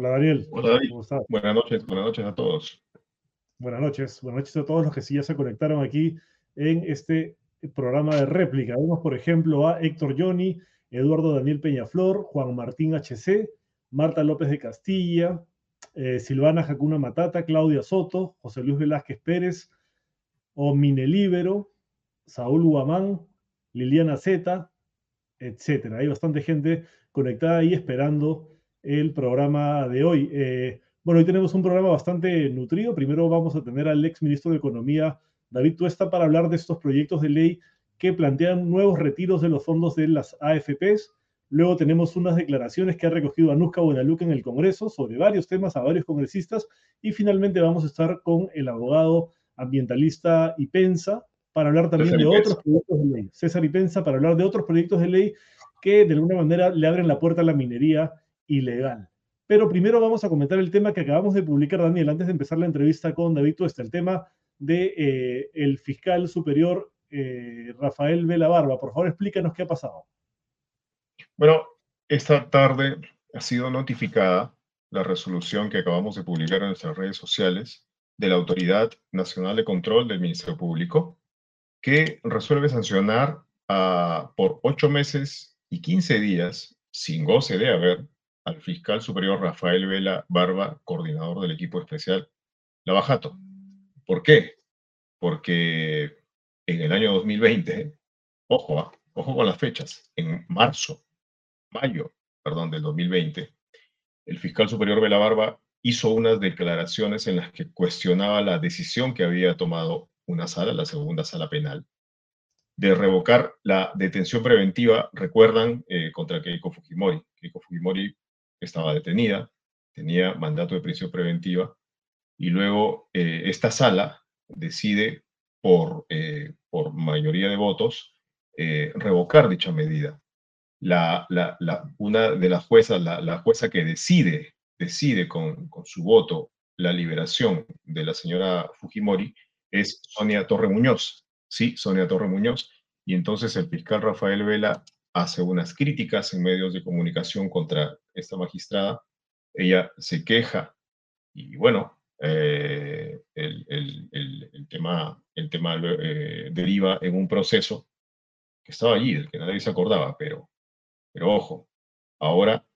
Hola Daniel. Hola David. ¿Cómo estás? Buenas noches, buenas noches a todos. Buenas noches, buenas noches a todos los que sí ya se conectaron aquí en este programa de réplica. Vemos, por ejemplo, a Héctor Johnny, Eduardo Daniel Peñaflor, Juan Martín HC, Marta López de Castilla, eh, Silvana Jacuna Matata, Claudia Soto, José Luis Velázquez Pérez, Omine Libero, Saúl Guamán, Liliana Zeta, etcétera. Hay bastante gente conectada ahí esperando el programa de hoy. Eh, bueno, hoy tenemos un programa bastante nutrido. Primero vamos a tener al ex ministro de Economía, David Tuesta, para hablar de estos proyectos de ley que plantean nuevos retiros de los fondos de las AFPs. Luego tenemos unas declaraciones que ha recogido Anuska Buenaluca en el Congreso sobre varios temas a varios congresistas. Y finalmente vamos a estar con el abogado ambientalista y Pensa para hablar también de otros proyectos de ley. César y Pensa para hablar de otros proyectos de ley que de alguna manera le abren la puerta a la minería ilegal. Pero primero vamos a comentar el tema que acabamos de publicar, Daniel, antes de empezar la entrevista con David Tuesta, el tema de eh, fiscal superior eh, Rafael Vela Barba. Por favor, explícanos qué ha pasado. Bueno, esta tarde ha sido notificada la resolución que acabamos de publicar en nuestras redes sociales de la Autoridad Nacional de Control del Ministerio Público, que resuelve sancionar a, por ocho meses y quince días, sin goce de haber, al fiscal superior Rafael Vela Barba, coordinador del equipo especial Lavajato. ¿Por qué? Porque en el año 2020, ojo, ah, ojo con las fechas, en marzo, mayo, perdón, del 2020, el fiscal superior Vela Barba hizo unas declaraciones en las que cuestionaba la decisión que había tomado una sala, la segunda sala penal, de revocar la detención preventiva, recuerdan, eh, contra Keiko Fujimori. Keiko Fujimori estaba detenida, tenía mandato de prisión preventiva, y luego eh, esta sala decide por, eh, por mayoría de votos eh, revocar dicha medida. La, la, una de las juezas, la, jueza que decide, decide con, con, su voto la liberación de la señora Fujimori es Sonia Torre Muñoz, sí, Sonia Torre Muñoz, y entonces el fiscal Rafael Vela hace unas críticas en medios de comunicación contra esta magistrada. Ella se queja y bueno, eh, el, el, tema, el tema eh, deriva en un proceso que estaba allí, del que nadie se acordaba, pero, pero ojo, ahora,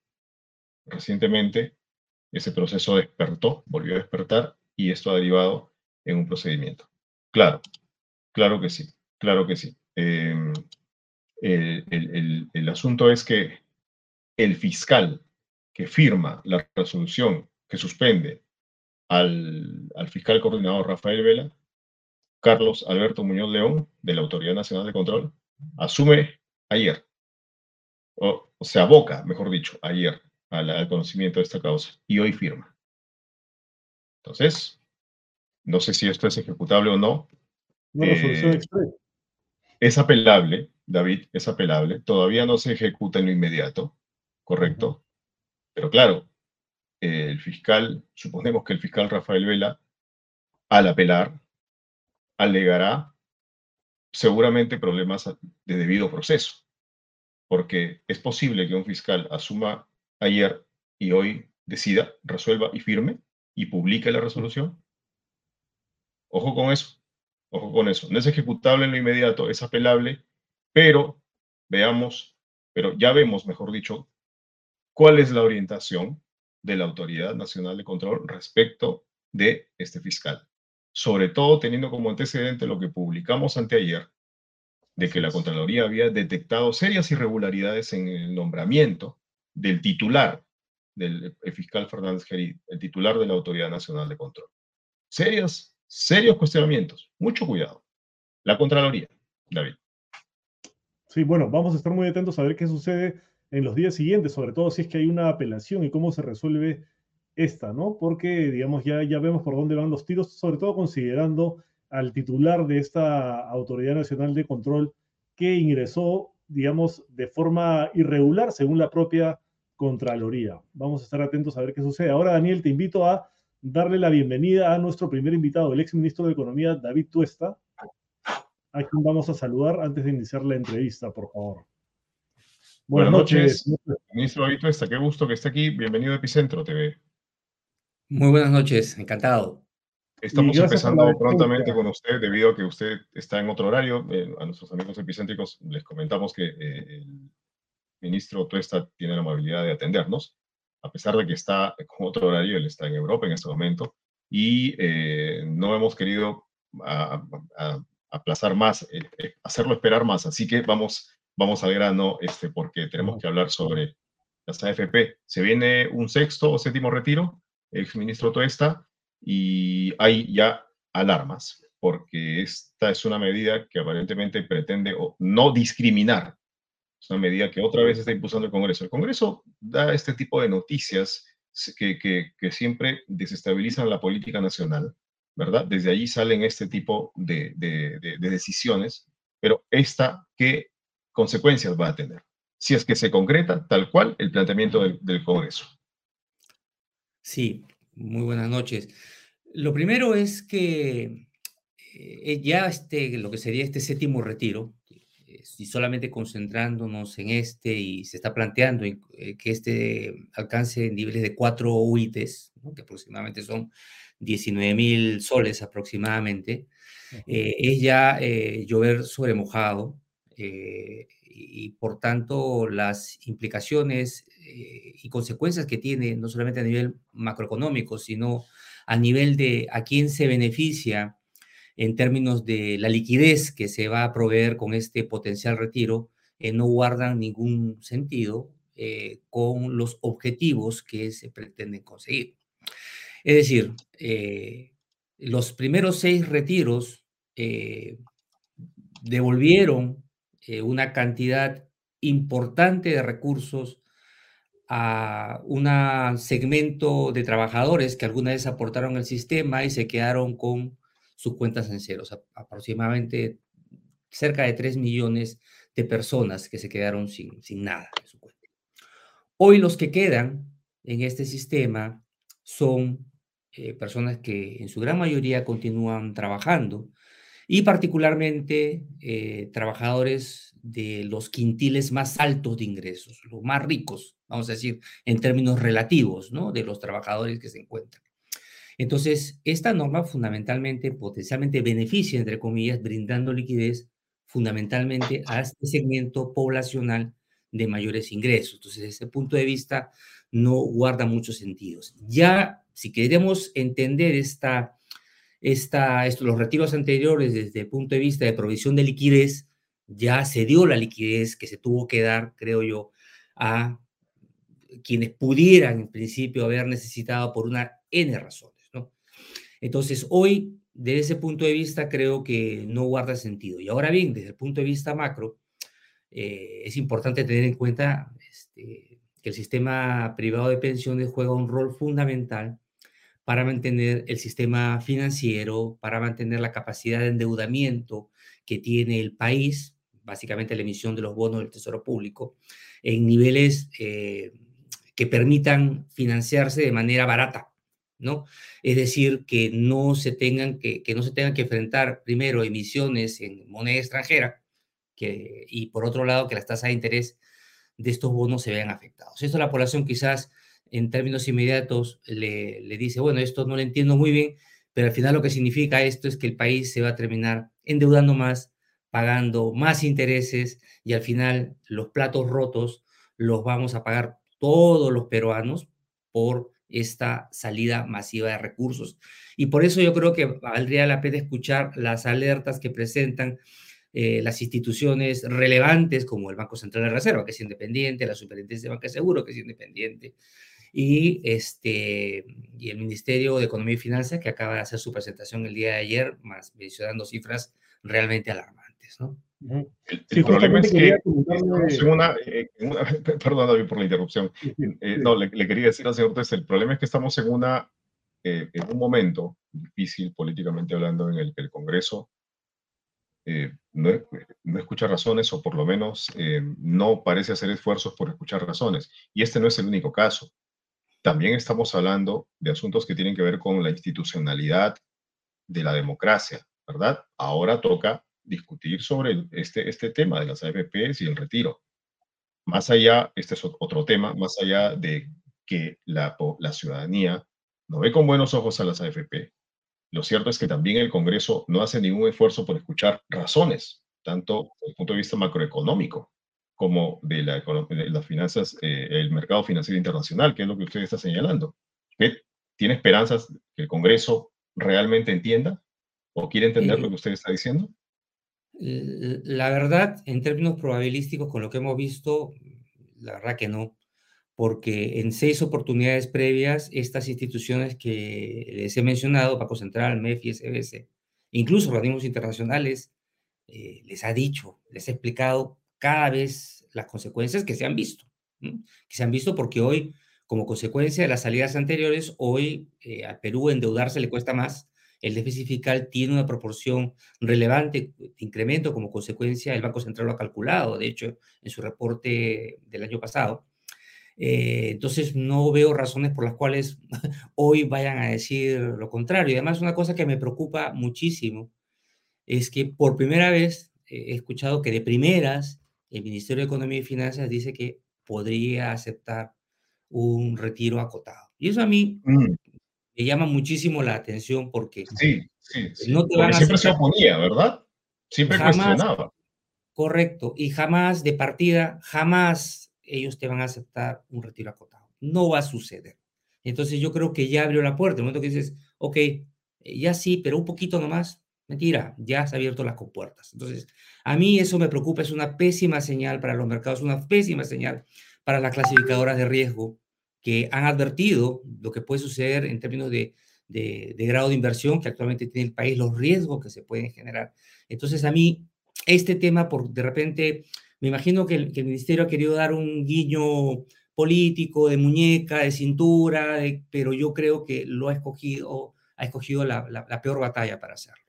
recientemente, ese proceso despertó, volvió a despertar y esto ha derivado en un procedimiento. Claro, claro que sí, claro que sí. Em, el, asunto es que el fiscal que firma la resolución que suspende al, fiscal coordinador Rafael Vela, Carlos Alberto Muñoz León, de la Autoridad Nacional de Control, asume ayer, o, se aboca, mejor dicho, ayer al, conocimiento de esta causa y hoy firma. Entonces, no sé si esto es ejecutable o no. Eh, es apelable, David, es apelable, todavía no se ejecuta en lo inmediato, ¿correcto? Pero claro, el fiscal, suponemos que el fiscal Rafael Vela, al apelar, alegará seguramente problemas de debido proceso, porque es posible que un fiscal asuma ayer y hoy decida, resuelva y firme y publique la resolución. Ojo con eso, ojo con eso. No es ejecutable en lo inmediato, es apelable pero veamos, pero ya vemos, mejor dicho, cuál es la orientación de la Autoridad Nacional de Control respecto de este fiscal. Sobre todo teniendo como antecedente lo que publicamos anteayer, de que la Contraloría había detectado serias irregularidades en el nombramiento del titular del fiscal Fernández Gerí, el titular de la Autoridad Nacional de Control. Serios, serios cuestionamientos. Mucho cuidado. La Contraloría, David. Sí, bueno, vamos a estar muy atentos a ver qué sucede en los días siguientes, sobre todo si es que hay una apelación y cómo se resuelve esta, ¿no? Porque, digamos, ya, ya vemos por dónde van los tiros, sobre todo considerando al titular de esta Autoridad Nacional de Control que ingresó, digamos, de forma irregular según la propia Contraloría. Vamos a estar atentos a ver qué sucede. Ahora, Daniel, te invito a darle la bienvenida a nuestro primer invitado, el ex ministro de Economía, David Tuesta, a quien vamos a saludar antes de iniciar la entrevista, por favor. Buenas, noches, ministro Vito, qué gusto que esté aquí. Bienvenido a Epicentro TV. Muy buenas noches, encantado. Estamos empezando prontamente con usted debido a que usted está en otro horario. Eh, a nuestros amigos epicéntricos les comentamos que eh, el ministro Tuesta tiene la amabilidad de atendernos, a pesar de que está con otro horario, él está en Europa en este momento, y eh, no hemos querido aplazar más, hacerlo esperar más. Así que vamos, vamos al grano, este, porque tenemos que hablar sobre las AFP. Se viene un sexto o séptimo retiro ex ministro Tuesta, y hay ya alarmas, porque esta es una medida que aparentemente pretende no discriminar. Es una medida que otra vez está impulsando el Congreso. El Congreso da este tipo de noticias que, que, siempre desestabilizan la política nacional, ¿verdad? Desde allí salen este tipo de, de, decisiones, pero esta, ¿qué consecuencias va a tener? Si es que se concreta tal cual el planteamiento del, Congreso. Sí, muy buenas noches. Lo primero es que eh, ya este, lo que sería este séptimo retiro, y solamente concentrándonos en este y se está planteando eh, que este alcance niveles de cuatro UITs, que aproximadamente son 19 mil soles aproximadamente, eh, es ya llover sobre mojado y por tanto las implicaciones eh, y consecuencias que tiene, no solamente a nivel macroeconómico, sino a nivel de a quién se beneficia en términos de la liquidez que se va a proveer con este potencial retiro, eh, no guardan ningún sentido eh, con los objetivos que se pretenden conseguir. Es decir, los primeros seis retiros devolvieron una cantidad importante de recursos a un segmento de trabajadores que alguna vez aportaron al sistema y se quedaron con sus cuentas en cero, aproximadamente cerca de 3 millones de personas que se quedaron sin, sin nada en su cuenta. Hoy los que quedan en este sistema son eh, personas que en su gran mayoría continúan trabajando y particularmente eh, trabajadores de los quintiles más altos de ingresos, los más ricos, vamos a decir, en términos relativos, ¿no? De los trabajadores que se encuentran. Entonces, esta norma fundamentalmente, potencialmente beneficia, entre comillas, brindando liquidez fundamentalmente a este segmento poblacional de mayores ingresos. Entonces, desde ese punto de vista, no guarda muchos sentidos. Ya, si queremos entender esta, esta, esto, los retiros anteriores desde el punto de vista de provisión de liquidez, ya se dio la liquidez que se tuvo que dar, creo yo, a quienes pudieran en principio haber necesitado por una N razones, ¿no? Entonces, hoy, desde ese punto de vista, creo que no guarda sentido. Y ahora bien, desde el punto de vista macro, eh, es importante tener en cuenta este, que el sistema privado de pensiones juega un rol fundamental para mantener el sistema financiero, para mantener la capacidad de endeudamiento que tiene el país, básicamente la emisión de los bonos del Tesoro Público, en niveles eh, que permitan financiarse de manera barata, ¿no? Es decir, que no se tengan que, que no se tengan que enfrentar primero emisiones en moneda extranjera que, y por otro lado que las tasas de interés de estos bonos se vean afectados. Esto la población quizás en términos inmediatos le, le dice, bueno, esto no lo entiendo muy bien, pero al final lo que significa esto es que el país se va a terminar endeudando más, pagando más intereses y al final los platos rotos los vamos a pagar todos los peruanos por esta salida masiva de recursos. Y por eso yo creo que valdría la pena escuchar las alertas que presentan eh, las instituciones relevantes como el Banco Central de Reserva, que es independiente, la Superintendencia de Banca de Seguro, que es independiente, y, este, y el Ministerio de Economía y Finanzas, que acaba de hacer su presentación el día de ayer, más mencionando cifras realmente alarmantes. ¿no? El, problema es que una, eh, perdón David por la interrupción. Eh, no, le, quería decir al señor Tess, el problema es que estamos en una eh, en un momento difícil políticamente hablando en el que el Congreso no, no, escucha razones o por lo menos no parece hacer esfuerzos por escuchar razones. Y este no es el único caso. También estamos hablando de asuntos que tienen que ver con la institucionalidad de la democracia, ¿verdad? Ahora toca discutir sobre este, este tema de las AFPs y el retiro. Más allá, este es otro tema, más allá de que la, ciudadanía no ve con buenos ojos a las AFP. Lo cierto es que también el Congreso no hace ningún esfuerzo por escuchar razones, tanto desde el punto de vista macroeconómico como de, la, de las finanzas, eh, el mercado financiero internacional, que es lo que usted está señalando. ¿Usted tiene esperanzas que el Congreso realmente entienda o quiere entender lo que usted está diciendo? La verdad, en términos probabilísticos, con lo que hemos visto, la verdad que no, porque en seis oportunidades previas, estas instituciones que les he mencionado, Banco Central, MEF y SBS, incluso organismos internacionales, eh, les ha dicho, les ha explicado cada vez las consecuencias que se han visto, que se han visto porque hoy, como consecuencia de las salidas anteriores, hoy eh, Perú endeudarse le cuesta más, el déficit fiscal tiene una proporción relevante de incremento como consecuencia, el Banco Central lo ha calculado, de hecho, en su reporte del año pasado. Eh, entonces, no veo razones por las cuales hoy vayan a decir lo contrario. Y además, una cosa que me preocupa muchísimo es que por primera vez he escuchado que de primeras el Ministerio de Economía y Finanzas dice que podría aceptar un retiro acotado. Y eso a mí mm. me llama muchísimo la atención porque sí, sí, sí. No te siempre se oponía, ¿verdad? Siempre cuestionaba. Correcto, y jamás de partida, jamás ellos te van a aceptar un retiro acotado. No va a suceder. Entonces yo creo que ya abrió la puerta. El momento que dices, ok, ya sí, pero un poquito nomás, Mentira, ya han abierto las compuertas. Entonces, a mí eso me preocupa, es una pésima señal para los mercados, una pésima señal para las clasificadoras de riesgo que han advertido lo que puede suceder en términos de, de, grado de inversión que actualmente tiene el país, los riesgos que se pueden generar. Entonces, a mí, este tema, por de repente, me imagino que el, que el ministerio ha querido dar un guiño político, de muñeca, de cintura, pero yo creo que lo ha escogido, ha escogido la, la peor batalla para hacerlo.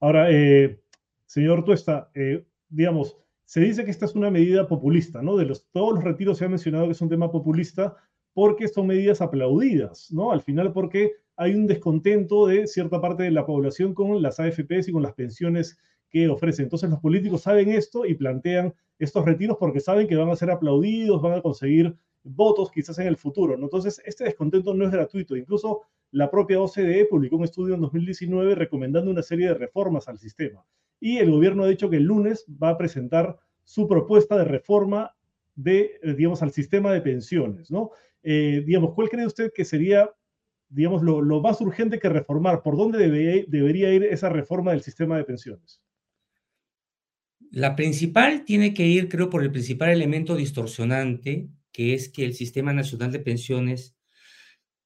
Ahora, eh, señor Tuesta, eh, digamos, se dice que esta es una medida populista, ¿no? De los, todos los retiros se ha mencionado que es un tema populista porque son medidas aplaudidas, ¿no? Al final porque hay un descontento de cierta parte de la población con las AFPs y con las pensiones que ofrecen. Entonces los políticos saben esto y plantean estos retiros porque saben que van a ser aplaudidos, van a conseguir votos quizás en el futuro. ¿no? Entonces este descontento no es gratuito. Incluso la propia OCDE publicó un estudio en 2019 recomendando una serie de reformas al sistema. Y el gobierno ha dicho que el lunes va a presentar su propuesta de reforma de, eh, digamos, al sistema de pensiones, ¿no? Eh, digamos, ¿cuál cree usted que sería, digamos, lo, más urgente que reformar? ¿Por dónde debería ir esa reforma del sistema de pensiones? La principal tiene que ir, creo, por el principal elemento distorsionante, que es que el Sistema Nacional de Pensiones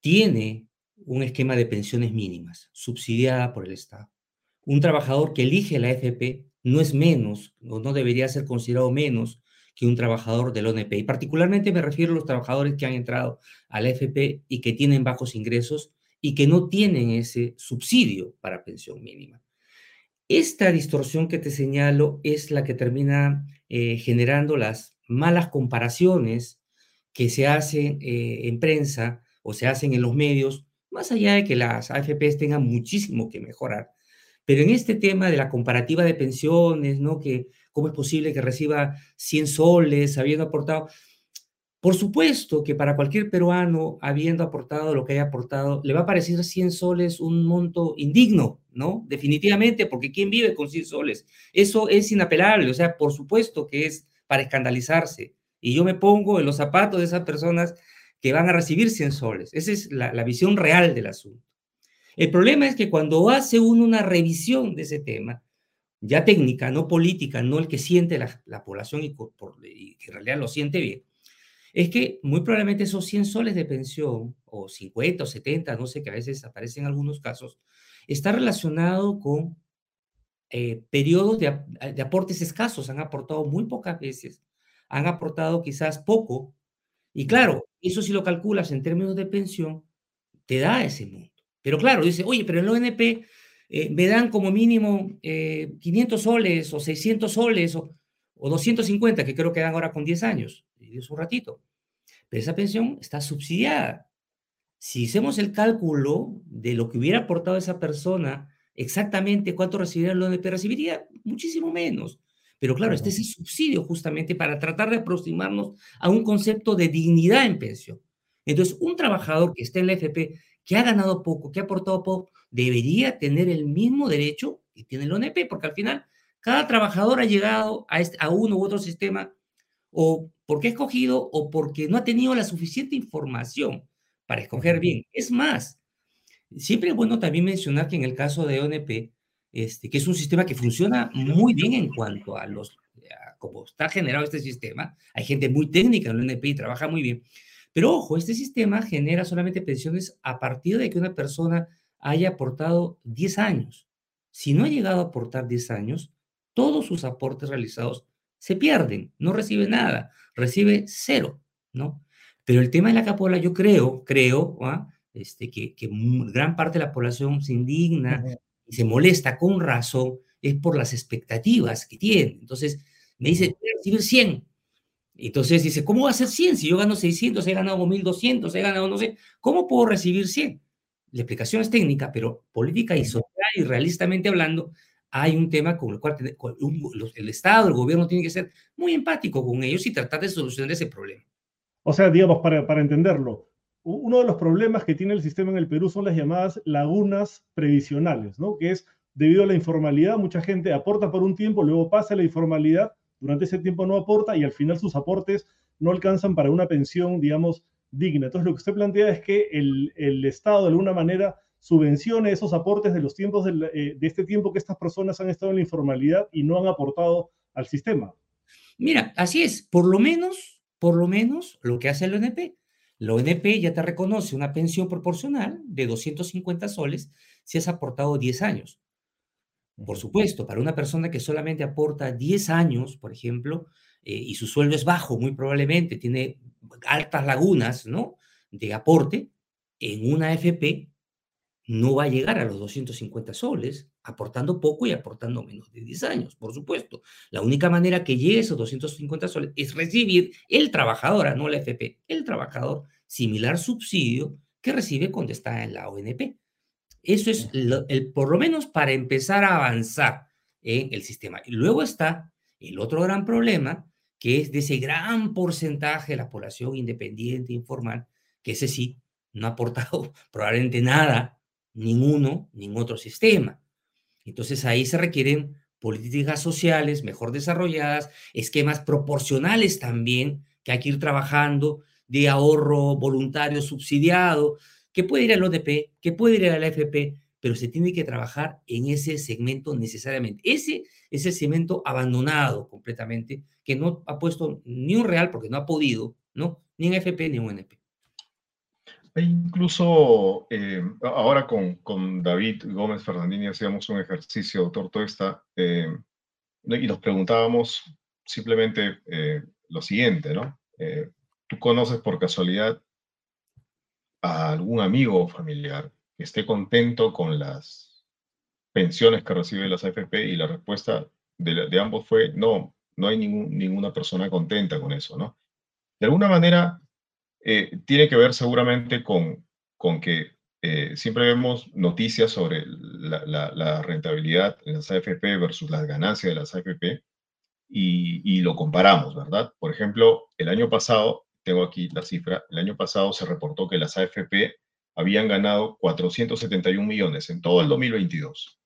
tiene un esquema de pensiones mínimas, subsidiada por el Estado. Un trabajador que elige la AFP no es menos o no debería ser considerado menos que un trabajador del ONP. Y particularmente me refiero a los trabajadores que han entrado a la AFP y que tienen bajos ingresos y que no tienen ese subsidio para pensión mínima. Esta distorsión que te señalo es la que termina eh, generando las malas comparaciones que se hacen eh, en prensa o se hacen en los medios más allá de que las AFPs tengan muchísimo que mejorar. Pero en este tema de la comparativa de pensiones, ¿no? Que cómo es posible que reciba 100 soles habiendo aportado. Por supuesto que para cualquier peruano, habiendo aportado lo que haya aportado, le va a parecer 100 soles un monto indigno, ¿no? Definitivamente, porque ¿quién vive con 100 soles? Eso es inapelable, o sea, por supuesto que es para escandalizarse. Y yo me pongo en los zapatos de esas personas que van a recibir 100 soles. Esa es la, visión real del asunto. El problema es que cuando hace uno una revisión de ese tema, ya técnica, no política, no el que siente la, población y, que en realidad lo siente bien, es que muy probablemente esos 100 soles de pensión, o 50 o 70, no sé, que a veces aparecen en algunos casos, está relacionado con eh, periodos de, de aportes escasos. Han aportado muy pocas veces, han aportado quizás poco y claro, eso si lo calculas en términos de pensión, te da ese monto. Pero claro, dice, oye, pero en el ONP eh, me dan como mínimo 500 eh, soles o 600 soles o, 250, que creo que dan ahora con 10 años, es un ratito. Pero esa pensión está subsidiada. Si hacemos el cálculo de lo que hubiera aportado esa persona, exactamente cuánto recibiría el ONP, recibiría muchísimo menos. Pero claro, este es el subsidio justamente para tratar de aproximarnos a un concepto de dignidad en pensión. Entonces, un trabajador que está en la FP, que ha ganado poco, que ha aportado poco, debería tener el mismo derecho que tiene el ONP, porque al final cada trabajador ha llegado a, este, a uno u otro sistema o porque ha escogido o porque no ha tenido la suficiente información para escoger bien. Es más, siempre es bueno también mencionar que en el caso de ONP, este, que es un sistema que funciona muy bien en cuanto a los, cómo está generado este sistema, hay gente muy técnica en ONP y trabaja muy bien, pero ojo, este sistema genera solamente pensiones a partir de que una persona haya aportado 10 años. Si no ha llegado a aportar 10 años, todos sus aportes realizados se pierden, no recibe nada, recibe cero, ¿no? Pero el tema de la capola, yo creo, creo, ¿ah? este, que, gran parte de la población se indigna y se molesta con razón, es por las expectativas que tiene. Entonces, me dice, voy a recibir 100. Entonces dice, ¿cómo va a ser 100 si yo gano 600, he ganado 1200, he ganado no sé? ¿Cómo puedo recibir 100? La explicación es técnica, pero política y social y realistamente hablando, hay un tema con el cual el Estado, el gobierno tiene que ser muy empático con ellos y tratar de solucionar ese problema. O sea, digamos, para, para entenderlo, uno de los problemas que tiene el sistema en el Perú son las llamadas lagunas previsionales, ¿no? Que es debido a la informalidad, mucha gente aporta por un tiempo, luego pasa la informalidad, durante ese tiempo no aporta y al final sus aportes no alcanzan para una pensión, digamos, digna. Entonces, lo que usted plantea es que el, el Estado, de alguna manera, subvencione esos aportes de los tiempos eh, de este tiempo que estas personas han estado en la informalidad y no han aportado al sistema. Mira, así es, por lo menos, por lo menos lo que hace el ONP. La ONP ya te reconoce una pensión proporcional de 250 soles si has aportado 10 años. Por supuesto, para una persona que solamente aporta 10 años, por ejemplo, eh, y su sueldo es bajo, muy probablemente tiene altas lagunas, ¿no? De aporte, en una AFP no va a llegar a los 250 soles aportando poco y aportando menos de 10 años, por supuesto. La única manera que llegue a esos 250 soles es recibir el trabajador, no la FP, el trabajador, similar subsidio que recibe cuando está en la ONP. Eso es el, por lo menos para empezar a avanzar en el sistema. Y luego está el otro gran problema, que es de ese gran porcentaje de la población independiente, informal, que ese sí no ha aportado probablemente nada ninguno, ningún otro sistema. Entonces ahí se requieren políticas sociales mejor desarrolladas, esquemas proporcionales también que hay que ir trabajando de ahorro voluntario subsidiado, que puede ir al ODP, que puede ir a la AFP, pero se tiene que trabajar en ese segmento necesariamente. Ese es el segmento abandonado completamente, que no ha puesto ni un real porque no ha podido, ¿no? Ni en AFP ni en UNP. Incluso eh, ahora con, con, David Gómez Fernandini hacíamos un ejercicio, doctor eh, y nos preguntábamos simplemente eh, lo siguiente, ¿no? ¿Tú conoces por casualidad a algún amigo o familiar que esté contento con las pensiones que recibe las AFP? Y la respuesta de, de ambos fue no, no hay ningún, ninguna persona contenta con eso, ¿no? De alguna manera, eh, tiene que ver seguramente con, con que eh, siempre vemos noticias sobre la, rentabilidad en las AFP versus las ganancias de las AFP y, lo comparamos, ¿verdad? Por ejemplo, el año pasado, tengo aquí la cifra, el año pasado se reportó que las AFP habían ganado 471 millones en todo el 2022.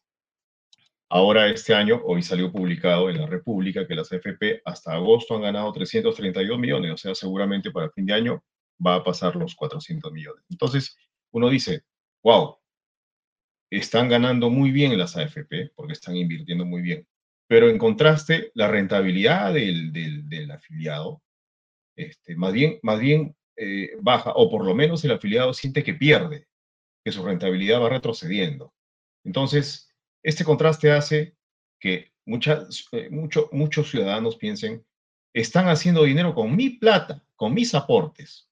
Ahora este año, hoy salió publicado en la República que las AFP hasta agosto han ganado 332 millones, o sea, seguramente para el fin de año va a pasar los 400 millones. Entonces, uno dice, wow, están ganando muy bien las AFP porque están invirtiendo muy bien. Pero en contraste, la rentabilidad del, del, afiliado, este, más bien, más bien eh, baja, o por lo menos el afiliado siente que pierde, que su rentabilidad va retrocediendo. Entonces, este contraste hace que muchas, eh, mucho, muchos ciudadanos piensen, están haciendo dinero con mi plata, con mis aportes,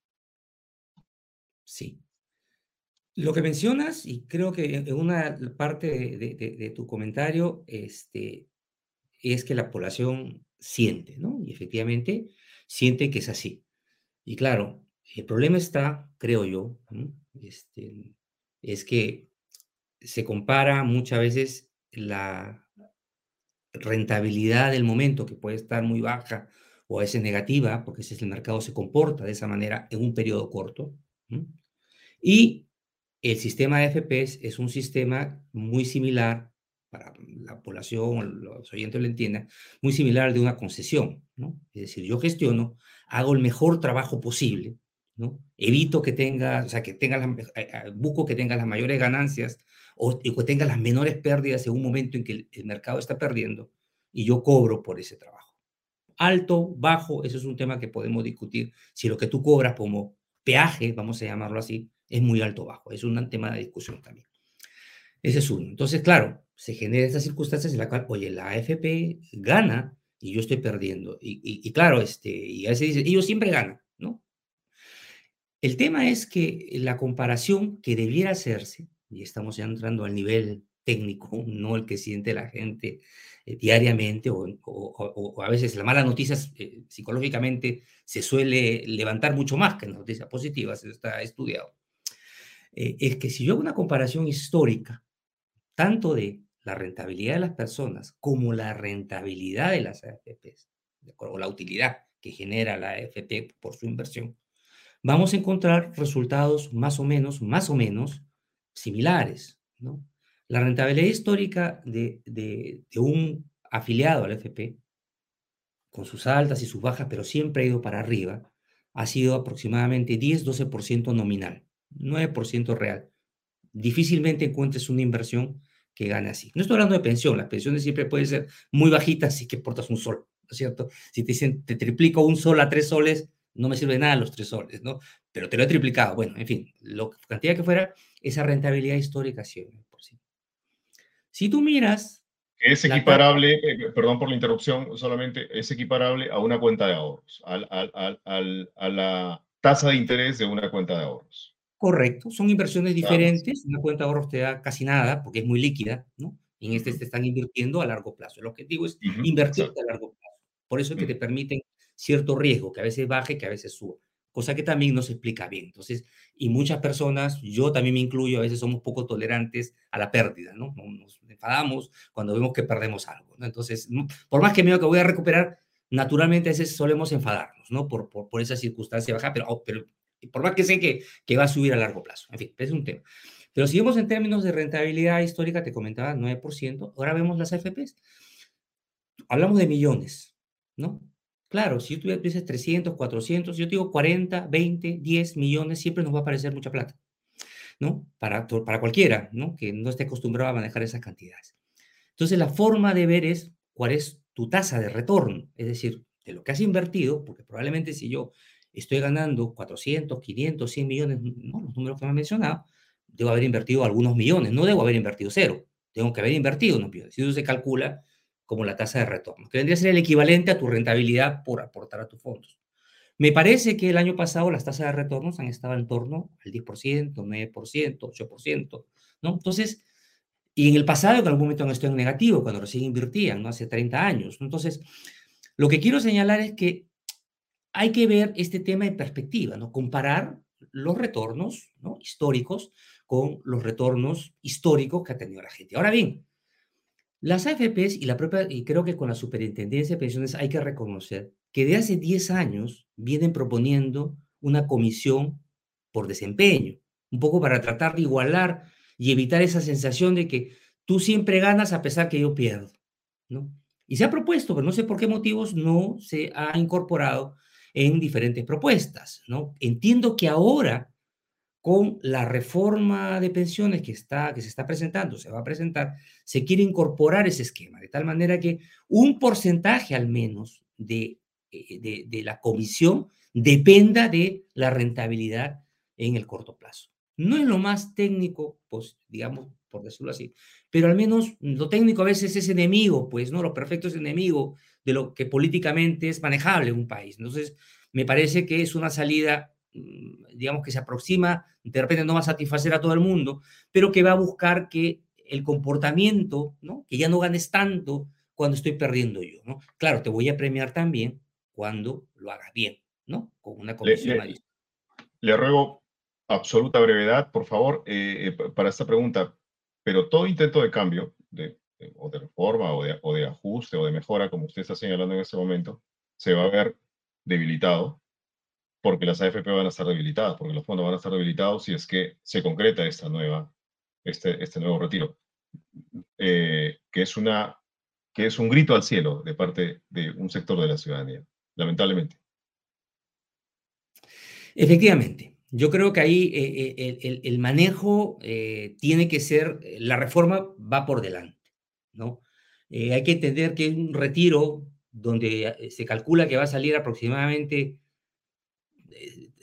Sí. Lo que mencionas, y creo que en una parte de, tu comentario, este, es que la población siente, ¿no? Y efectivamente siente que es así. Y claro, el problema está, creo yo, este, es que se compara muchas veces la rentabilidad del momento, que puede estar muy baja o a veces negativa, porque si el mercado se comporta de esa manera en un periodo corto, Y el sistema de FPs es un sistema muy similar, para la población, los oyentes lo entiendan, muy similar al de una concesión, ¿no? Es decir, yo gestiono, hago el mejor trabajo posible. Evito que tenga, o sea, que tenga las, eh, busco que tenga las mayores ganancias o que tenga las menores pérdidas en un momento en que el mercado está perdiendo y yo cobro por ese trabajo. Alto, bajo, eso es un tema que podemos discutir. Si lo que tú cobras como peaje, vamos a llamarlo así, es muy alto bajo. Es un tema de discusión también. Ese es uno. Entonces, claro, se generan estas circunstancias en la cual, oye, la AFP gana y yo estoy perdiendo. Y, claro, este, y a veces dice, ellos siempre ganan, ¿no? El tema es que la comparación que debiera hacerse, y estamos ya entrando al nivel técnico, no el que siente la gente eh, diariamente, o, a veces la mala noticia eh, psicológicamente se suele levantar mucho más que las noticias positivas, está estudiado. Eh, es que si yo hago una comparación histórica, tanto de la rentabilidad de las personas como la rentabilidad de las AFPs, o la utilidad que genera la AFP por su inversión, vamos a encontrar resultados más o menos, más o menos similares, ¿no? La rentabilidad histórica de, un afiliado al AFP, con sus altas y sus bajas, pero siempre ha ido para arriba, ha sido aproximadamente 10-12% nominal, 9% real. Difícilmente encuentres una inversión que gane así. No estoy hablando de pensión, las pensiones siempre pueden ser muy bajitas si que portas un sol, ¿no es cierto? Si te dicen, te triplico un sol a tres soles, no me sirve nada los tres soles, ¿no? Pero te lo he triplicado. Bueno, en fin, la cantidad que fuera, esa rentabilidad histórica sí. Si tú miras... Es equiparable, eh, perdón por la interrupción, solamente es equiparable a una cuenta de ahorros, a la tasa de interés de una cuenta de ahorros. Correcto, son inversiones diferentes. Una cuenta de ahorros te da casi nada porque es muy líquida, ¿no? en este te están invirtiendo a largo plazo. El objetivo es invertir a largo plazo. Por eso es que te permiten cierto riesgo, que a veces baje, que a veces suba, cosa que también no explica bien. Entonces, y muchas personas, yo también me incluyo, a veces somos poco tolerantes a la pérdida, ¿no? Nos enfadamos cuando vemos que perdemos algo, ¿no? Entonces, por más que me que voy a recuperar, naturalmente a veces solemos enfadarnos, ¿no? Por, por, por esa circunstancia baja, pero, oh, pero por más que sé que, que va a subir a largo plazo. En fin, es un tema. Pero si vemos en términos de rentabilidad histórica, te comentaba 9%, ahora vemos las AFPs. Hablamos de millones, ¿no? Claro, si tú dices 300, 400, yo te digo 40, 20, 10 millones, siempre nos va a parecer mucha plata, ¿no? Para, para cualquiera, ¿no? Que no esté acostumbrado a manejar esas cantidades. Entonces, la forma de ver es cuál es tu tasa de retorno, es decir, de lo que has invertido, porque probablemente si yo estoy ganando 400, 500, 100 millones, no, los números que me han mencionado, debo haber invertido algunos millones, no debo haber invertido cero, tengo que haber invertido unos millones. Si eso se calcula como la tasa de retorno, que vendría a ser el equivalente a tu rentabilidad por aportar a tus fondos. Me parece que el año pasado las tasas de retornos han estado en torno al 10%, 9%, 8%, ¿no? Entonces, y en el pasado en algún momento han estado en negativo, cuando recién invertían, ¿no? Hace 30 años. Entonces, lo que quiero señalar es que hay que ver este tema en perspectiva, ¿no? Comparar los retornos ¿no? históricos con los retornos históricos que ha tenido la gente. Ahora bien, las AFPs y la propia, y creo que con la Superintendencia de Pensiones hay que reconocer que de hace 10 años vienen proponiendo una comisión por desempeño, un poco para tratar de igualar y evitar esa sensación de que tú siempre ganas a pesar que yo pierdo, ¿no? Y se ha propuesto, pero no sé por qué motivos no se ha incorporado en diferentes propuestas, ¿no? Entiendo que ahora, con la reforma de pensiones que, está, que se está presentando, se va a presentar, se quiere incorporar ese esquema, de tal manera que un porcentaje al menos de, eh, de, de la comisión dependa de la rentabilidad en el corto plazo. No es lo más técnico, pues, digamos, por decirlo así, pero al menos lo técnico a veces es enemigo, pues, ¿no? Lo perfecto es enemigo de lo que políticamente es manejable en un país. Entonces, me parece que es una salida, digamos, que se aproxima, de repente no va a satisfacer a todo el mundo, pero que va a buscar que el comportamiento, ¿no? Que ya no ganes tanto cuando estoy perdiendo yo, ¿no? Claro, te voy a premiar también cuando lo hagas bien, ¿no? Con una comisión le, le, ruego absoluta brevedad, por favor, eh, eh, para esta pregunta, pero todo intento de cambio, de, o de reforma, o de, o de ajuste, o de mejora, como usted está señalando en este momento, se va a ver debilitado porque las AFP van a estar debilitadas, porque los fondos van a estar debilitados si es que se concreta esta nueva, este, este nuevo retiro, eh, que, es una, que es un grito al cielo de parte de un sector de la ciudadanía, lamentablemente. Efectivamente. Yo creo que ahí eh, eh, el, manejo tiene que ser, la reforma va por delante, ¿no? hay que entender que un retiro donde se calcula que va a salir aproximadamente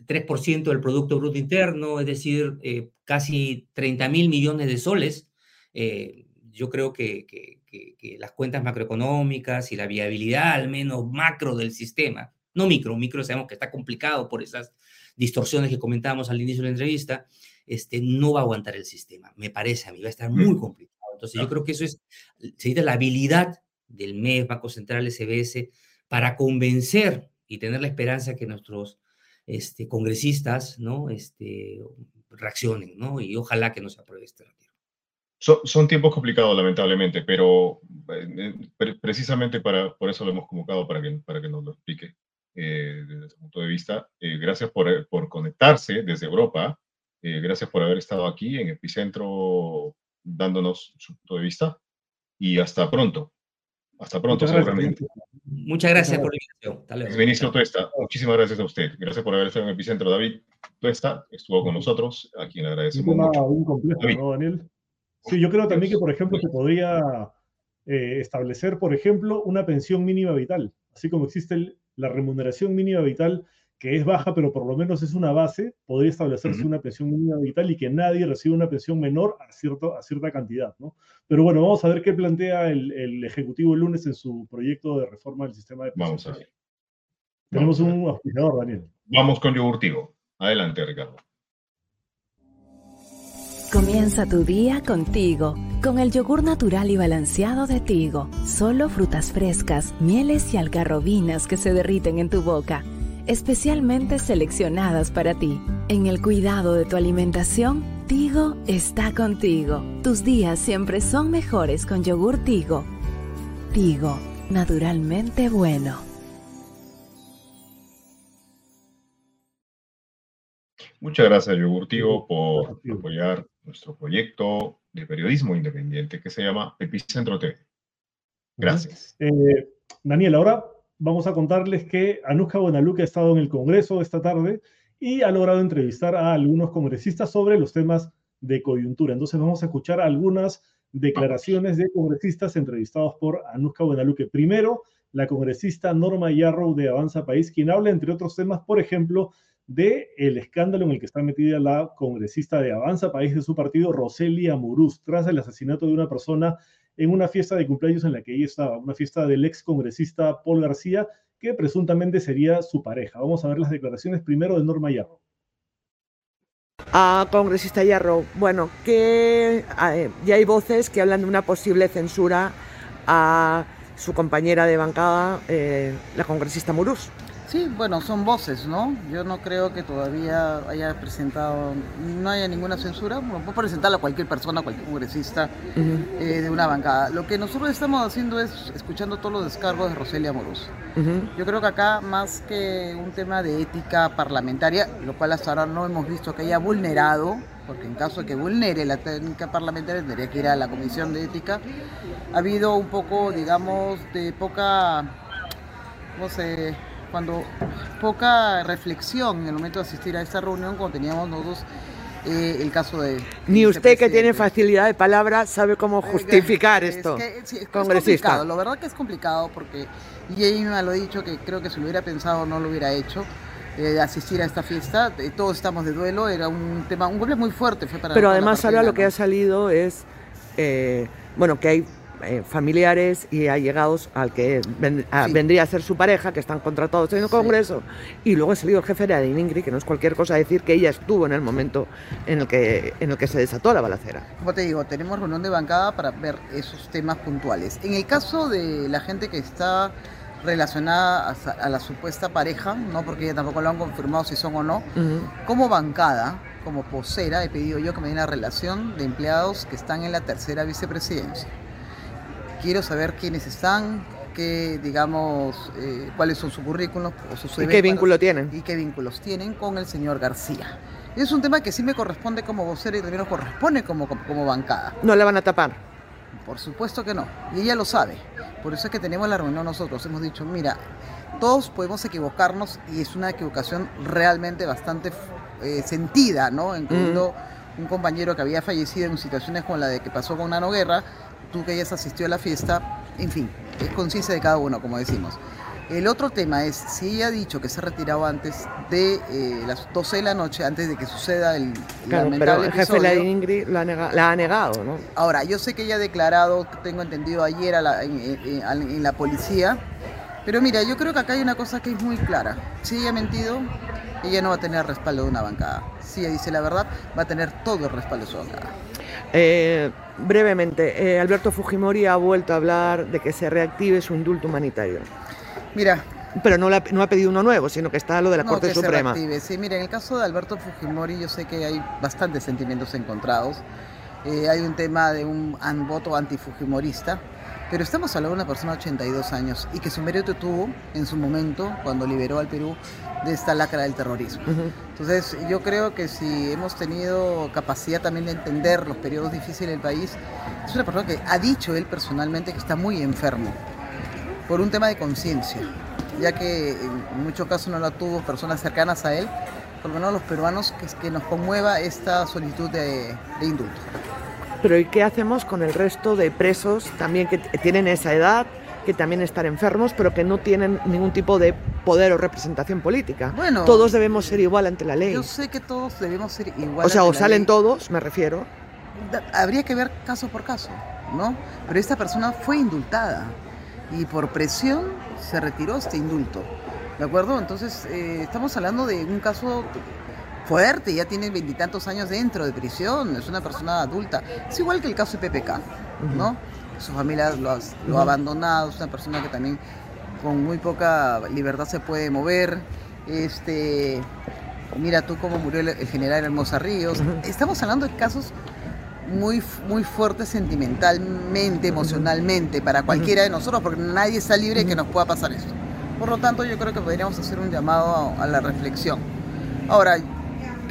3% del Producto Bruto Interno, es decir, eh, casi 30 mil millones de soles. Eh, yo creo que, las cuentas macroeconómicas y la viabilidad, al menos macro del sistema, no micro, micro sabemos que está complicado por esas distorsiones que comentábamos al inicio de la entrevista, este, no va a aguantar el sistema, me parece a mí, va a estar muy mm. complicado. Entonces yo creo que eso es, se necesita la habilidad del MES, Banco Central, SBS, para convencer y tener la esperanza que nuestros este, congresistas, ¿no? Este, reaccionen, ¿no? Y ojalá que no se apruebe este retiro. Son, tiempos complicados, lamentablemente, pero eh, precisamente para, por eso lo hemos convocado, para que, para que nos lo explique eh, desde su punto de vista. Eh, gracias por, por, conectarse desde Europa. gracias por haber estado aquí en Epicentro dándonos su punto de vista. Y hasta pronto. Hasta pronto, seguramente. Muchas gracias por la invitación. Ministro Tuesta, muchísimas gracias a usted. Gracias por haber estado en el epicentro. David Tuesta estuvo con nosotros, a quien agradecemos mucho. Un complejo, Daniel? Sí, yo creo también que, por ejemplo, se podría eh, establecer, por ejemplo, una pensión mínima vital, así como existe la remuneración mínima vital que es baja, pero por lo menos es una base, podría establecerse una pensión mínima vital y que nadie reciba una pensión menor a, cierto, a cierta cantidad, ¿no? Pero bueno, vamos a ver qué plantea el, Ejecutivo el lunes en su proyecto de reforma del sistema de pensiones. Vamos a ver. Tenemos un auspiciador, Daniel. Vamos con Yogurtivo. Adelante, Ricardo. Comienza tu día contigo, con el yogur natural y balanceado de Tigo. Solo frutas frescas, mieles y algarrobinas que se derriten en tu boca especialmente seleccionadas para ti. En el cuidado de tu alimentación, Tigo está contigo. Tus días siempre son mejores con yogur Tigo. Tigo, naturalmente bueno. Muchas gracias, Yogur Tigo, por apoyar nuestro proyecto de periodismo independiente que se llama Epicentro TV. Gracias. Eh, Daniel, ahora vamos a contarles que Anuska Buenaluque ha estado en el Congreso esta tarde y ha logrado entrevistar a algunos congresistas sobre los temas de coyuntura. Entonces vamos a escuchar algunas declaraciones de congresistas entrevistados por Anuska Buenaluque. Primero, la congresista Norma Yarrow de Avanza País, quien habla, entre otros temas, por ejemplo, de el escándalo en el que está metida la congresista de Avanza País de su partido, Roselia Muruz, tras el asesinato de una persona en una fiesta de cumpleaños en la que ella estaba, una fiesta del ex congresista Paul García, que presuntamente sería su pareja. Vamos a ver las declaraciones primero de Norma Yarro. A congresista Yarro, bueno, que eh, ya hay voces que hablan de una posible censura a su compañera de bancada, eh, la congresista Murús. Sí, bueno, son voces, ¿no? Yo no creo que todavía haya presentado, no haya ninguna censura. Bueno, puede presentarla a cualquier persona, cualquier congresista eh, de una bancada. Lo que nosotros estamos haciendo es escuchando todos los descargos de Roselia Moros. Yo creo que acá, más que un tema de ética parlamentaria, lo cual hasta ahora no hemos visto que haya vulnerado, porque en caso de que vulnere la técnica parlamentaria tendría que ir a la Comisión de Ética, ha habido un poco, digamos, de poca, ¿cómo se cuando poca reflexión en el momento de asistir a esta reunión, cuando teníamos nosotros eh, el caso de... Ni usted que tiene facilidad de palabra sabe cómo justificar esto, es complicado, la verdad que es complicado porque, y ella me lo ha dicho, que creo que si lo hubiera pensado no lo hubiera hecho. Eh, asistir a esta fiesta, eh, todos estamos de duelo, era un tema, un golpe muy fuerte fue para Pero además ahora lo que ha salido es, bueno, que hay eh, familiares y allegados al que vendría a ser su pareja, que están contratados en el Congreso, y luego ha salido el jefe de Adiningri, que no es cualquier cosa decir que ella estuvo en el momento en el que, en el que se desató la balacera. Como te digo, tenemos reunión de bancada para ver esos temas puntuales. En el caso de la gente que está relacionada a, la supuesta pareja, no porque ella tampoco lo han confirmado si son o no, como bancada, como posera, he pedido yo que me den la relación de empleados que están en la tercera vicepresidencia quiero saber quiénes están, qué, digamos, eh, cuáles son sus currículos o sus ¿Y qué vínculo tienen? Y qué vínculos tienen con el señor García. Es un tema que sí me corresponde como vocero y también nos corresponde como, como, bancada. ¿No le van a tapar? Por supuesto que no. Y ella lo sabe. Por eso es que tenemos la reunión nosotros. Hemos dicho, mira, todos podemos equivocarnos y es una equivocación realmente bastante eh, sentida, ¿no? Incluyendo un compañero que había fallecido en situaciones como la de que pasó con Nano Guerra, tú que hayas asistido a la fiesta, en fin, es conciencia de cada uno, como decimos. El otro tema es, si ella ha dicho que se ha retirado antes de eh, las 12 de la noche, antes de que suceda el, claro, pero el jefe la Ingrid la ha, negado, ¿no? Ahora, yo sé que ella ha declarado, tengo entendido ayer en, la policía, pero mira, yo creo que acá hay una cosa que es muy clara. Si ella ha mentido, ella no va a tener respaldo de una bancada. Si ella dice la verdad, va a tener todo el respaldo de su bancada. Eh, brevemente, eh, Alberto Fujimori ha vuelto a hablar de que se reactive su indulto humanitario. Mira. Pero no, no ha pedido uno nuevo, sino que está lo de la Corte Suprema. Sí, mira, en el caso de Alberto Fujimori yo sé que hay bastantes sentimientos encontrados. Eh, hay un tema de un voto antifujimorista, pero estamos hablando de una persona de 82 años y que su mérito tuvo en su momento, cuando liberó al Perú de esta lacra del terrorismo. Entonces, yo creo que si hemos tenido capacidad también de entender los periodos difíciles del país, es una persona que ha dicho él personalmente que está muy enfermo por un tema de conciencia, ya que en muchos casos no la tuvo personas cercanas a él, por lo menos los peruanos, que, que nos conmueva esta solicitud de, indulto. Pero ¿y qué hacemos con el resto de presos también que tienen esa edad, que también están enfermos, pero que no tienen ningún tipo de poder o representación política? Bueno, todos debemos ser igual ante la ley. Yo sé que todos debemos ser igual. O sea, o salen todos, me refiero. Habría que ver caso por caso, ¿no? Pero esta persona fue indultada y por presión se retiró este indulto. ¿De acuerdo? Entonces, eh, estamos hablando de un caso fuerte, ya tiene veintitantos años dentro de prisión, es una persona adulta. Es igual que el caso de PPK, ¿no? Su familia lo ha, abandonado, es una persona que también con muy poca libertad se puede mover. Este, mira tú cómo murió el, general Hermosa Ríos. Estamos hablando de casos muy, muy fuerte sentimentalmente, emocionalmente, para cualquiera de nosotros, porque nadie está libre de que nos pueda pasar esto. Por lo tanto, yo creo que podríamos hacer un llamado a, la reflexión. Ahora,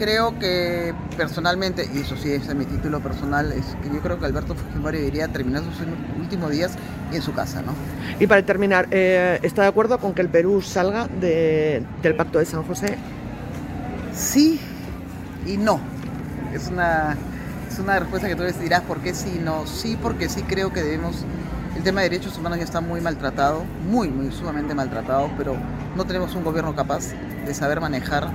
creo que personalmente, y eso sí es mi título personal, es que yo creo que Alberto Fujimori debería terminar sus últimos días en su casa, ¿no? Y para terminar, eh, ¿está de acuerdo con que el Perú salga del Pacto de San José? Sí y no. Es una es una respuesta que tú les dirás por qué sí, no. Sí, porque sí creo que debemos. El tema de derechos humanos ya está muy maltratado, muy, muy sumamente maltratado, pero no tenemos un gobierno capaz de saber manejar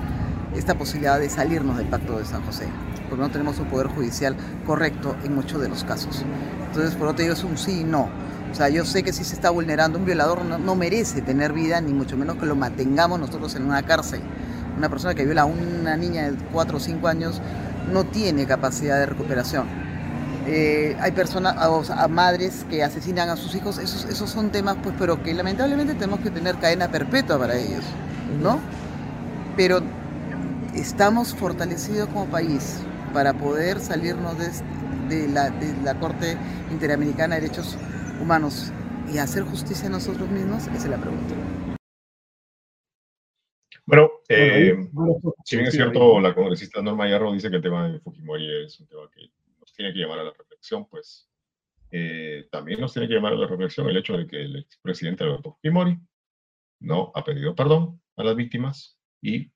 esta posibilidad de salirnos del Pacto de San José, porque no tenemos un poder judicial correcto en muchos de los casos. Entonces, por lo tanto, es un sí y no. O sea, yo sé que si se está vulnerando, un violador no, no, merece tener vida, ni mucho menos que lo mantengamos nosotros en una cárcel. Una persona que viola a una niña de 4 o 5 años no tiene capacidad de recuperación. Eh, hay personas, a, madres que asesinan a sus hijos, esos, esos son temas, pues, pero que lamentablemente tenemos que tener cadena perpetua para ellos, ¿no? Pero estamos fortalecidos como país para poder salirnos de, la, de la Corte Interamericana de Derechos Humanos y hacer justicia a nosotros mismos, esa es la pregunta. Bueno, eh, si bien es cierto, la congresista Norma Yarro dice que el tema de Fujimori es un tema que nos tiene que llamar a la reflexión, pues eh, también nos tiene que llamar a la reflexión el hecho de que el expresidente Alberto Fujimori no ha pedido perdón a las víctimas y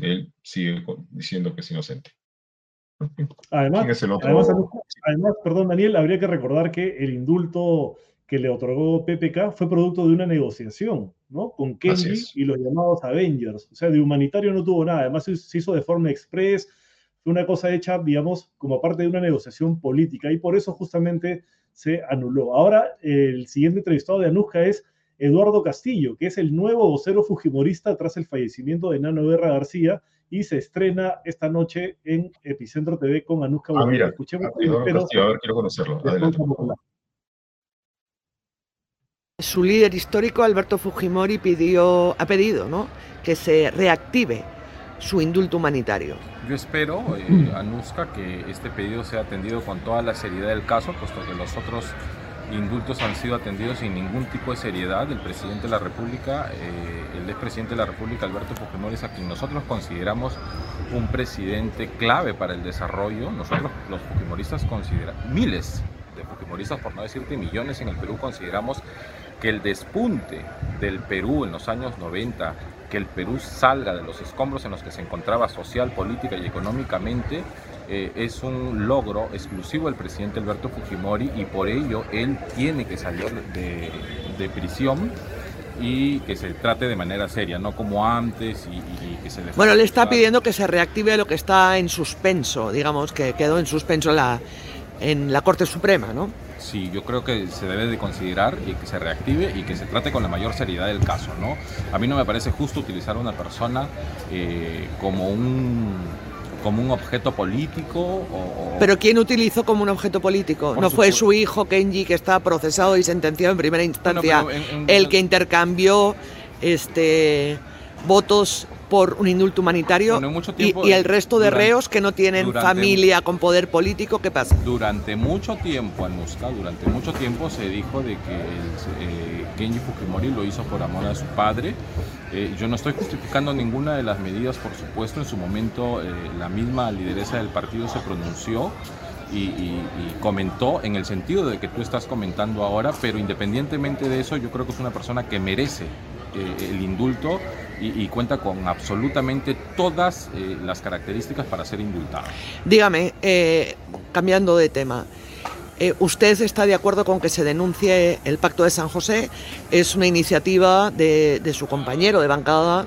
él sigue diciendo que es inocente. Además, además, además, perdón, Daniel, habría que recordar que el indulto que le otorgó PPK fue producto de una negociación, ¿no? Con Kenji y los llamados Avengers. O sea, de humanitario no tuvo nada. Además, se hizo de forma express. Fue una cosa hecha, digamos, como parte de una negociación política. Y por eso justamente se anuló. Ahora, el siguiente entrevistado de Anuska es Eduardo Castillo, que es el nuevo vocero fujimorista tras el fallecimiento de Nano Guerra García y se estrena esta noche en Epicentro TV con Anuska. Ah, mira, Escuchemos, a, a ver, quiero conocerlo. Adelante. Su líder histórico, Alberto Fujimori, pidió, ha pedido ¿no? que se reactive su indulto humanitario. Yo espero, eh, Anuska, que este pedido sea atendido con toda la seriedad del caso, puesto que los otros indultos han sido atendidos sin ningún tipo de seriedad. El presidente de la República, eh, el expresidente de la República, Alberto Fujimori, es a quien nosotros consideramos un presidente clave para el desarrollo. Nosotros, los fujimoristas, consideramos, miles de fujimoristas, por no decirte millones en el Perú, consideramos que el despunte del Perú en los años 90, que el Perú salga de los escombros en los que se encontraba social, política y económicamente, eh, es un logro exclusivo del presidente Alberto Fujimori y por ello él tiene que salir de, prisión y que se trate de manera seria, no como antes y, que se le... Bueno, le está pidiendo que se reactive lo que está en suspenso, digamos, que quedó en suspenso la, en la Corte Suprema, ¿no? Sí, yo creo que se debe de considerar y que se reactive y que se trate con la mayor seriedad del caso, ¿no? A mí no me parece justo utilizar a una persona eh, como un como un objeto político o, pero quién utilizó como un objeto político no fue su hijo Kenji que está procesado y sentenciado en primera instancia. el que intercambió este votos por un indulto humanitario y, el resto de reos que no tienen familia con poder político, ¿qué pasa? Durante mucho tiempo, Anuska, durante mucho tiempo se dijo de que eh, Kenji Fujimori lo hizo por amor a su padre. Eh, yo no estoy justificando ninguna de las medidas, por supuesto, en su momento eh, la misma lideresa del partido se pronunció y, comentó en el sentido de que tú estás comentando ahora, pero independientemente de eso, yo creo que es una persona que merece el indulto y, cuenta con absolutamente todas eh, las características para ser indultado. Dígame, eh, cambiando de tema, eh, ¿usted está de acuerdo con que se denuncie el Pacto de San José? Es una iniciativa de, de su compañero de bancada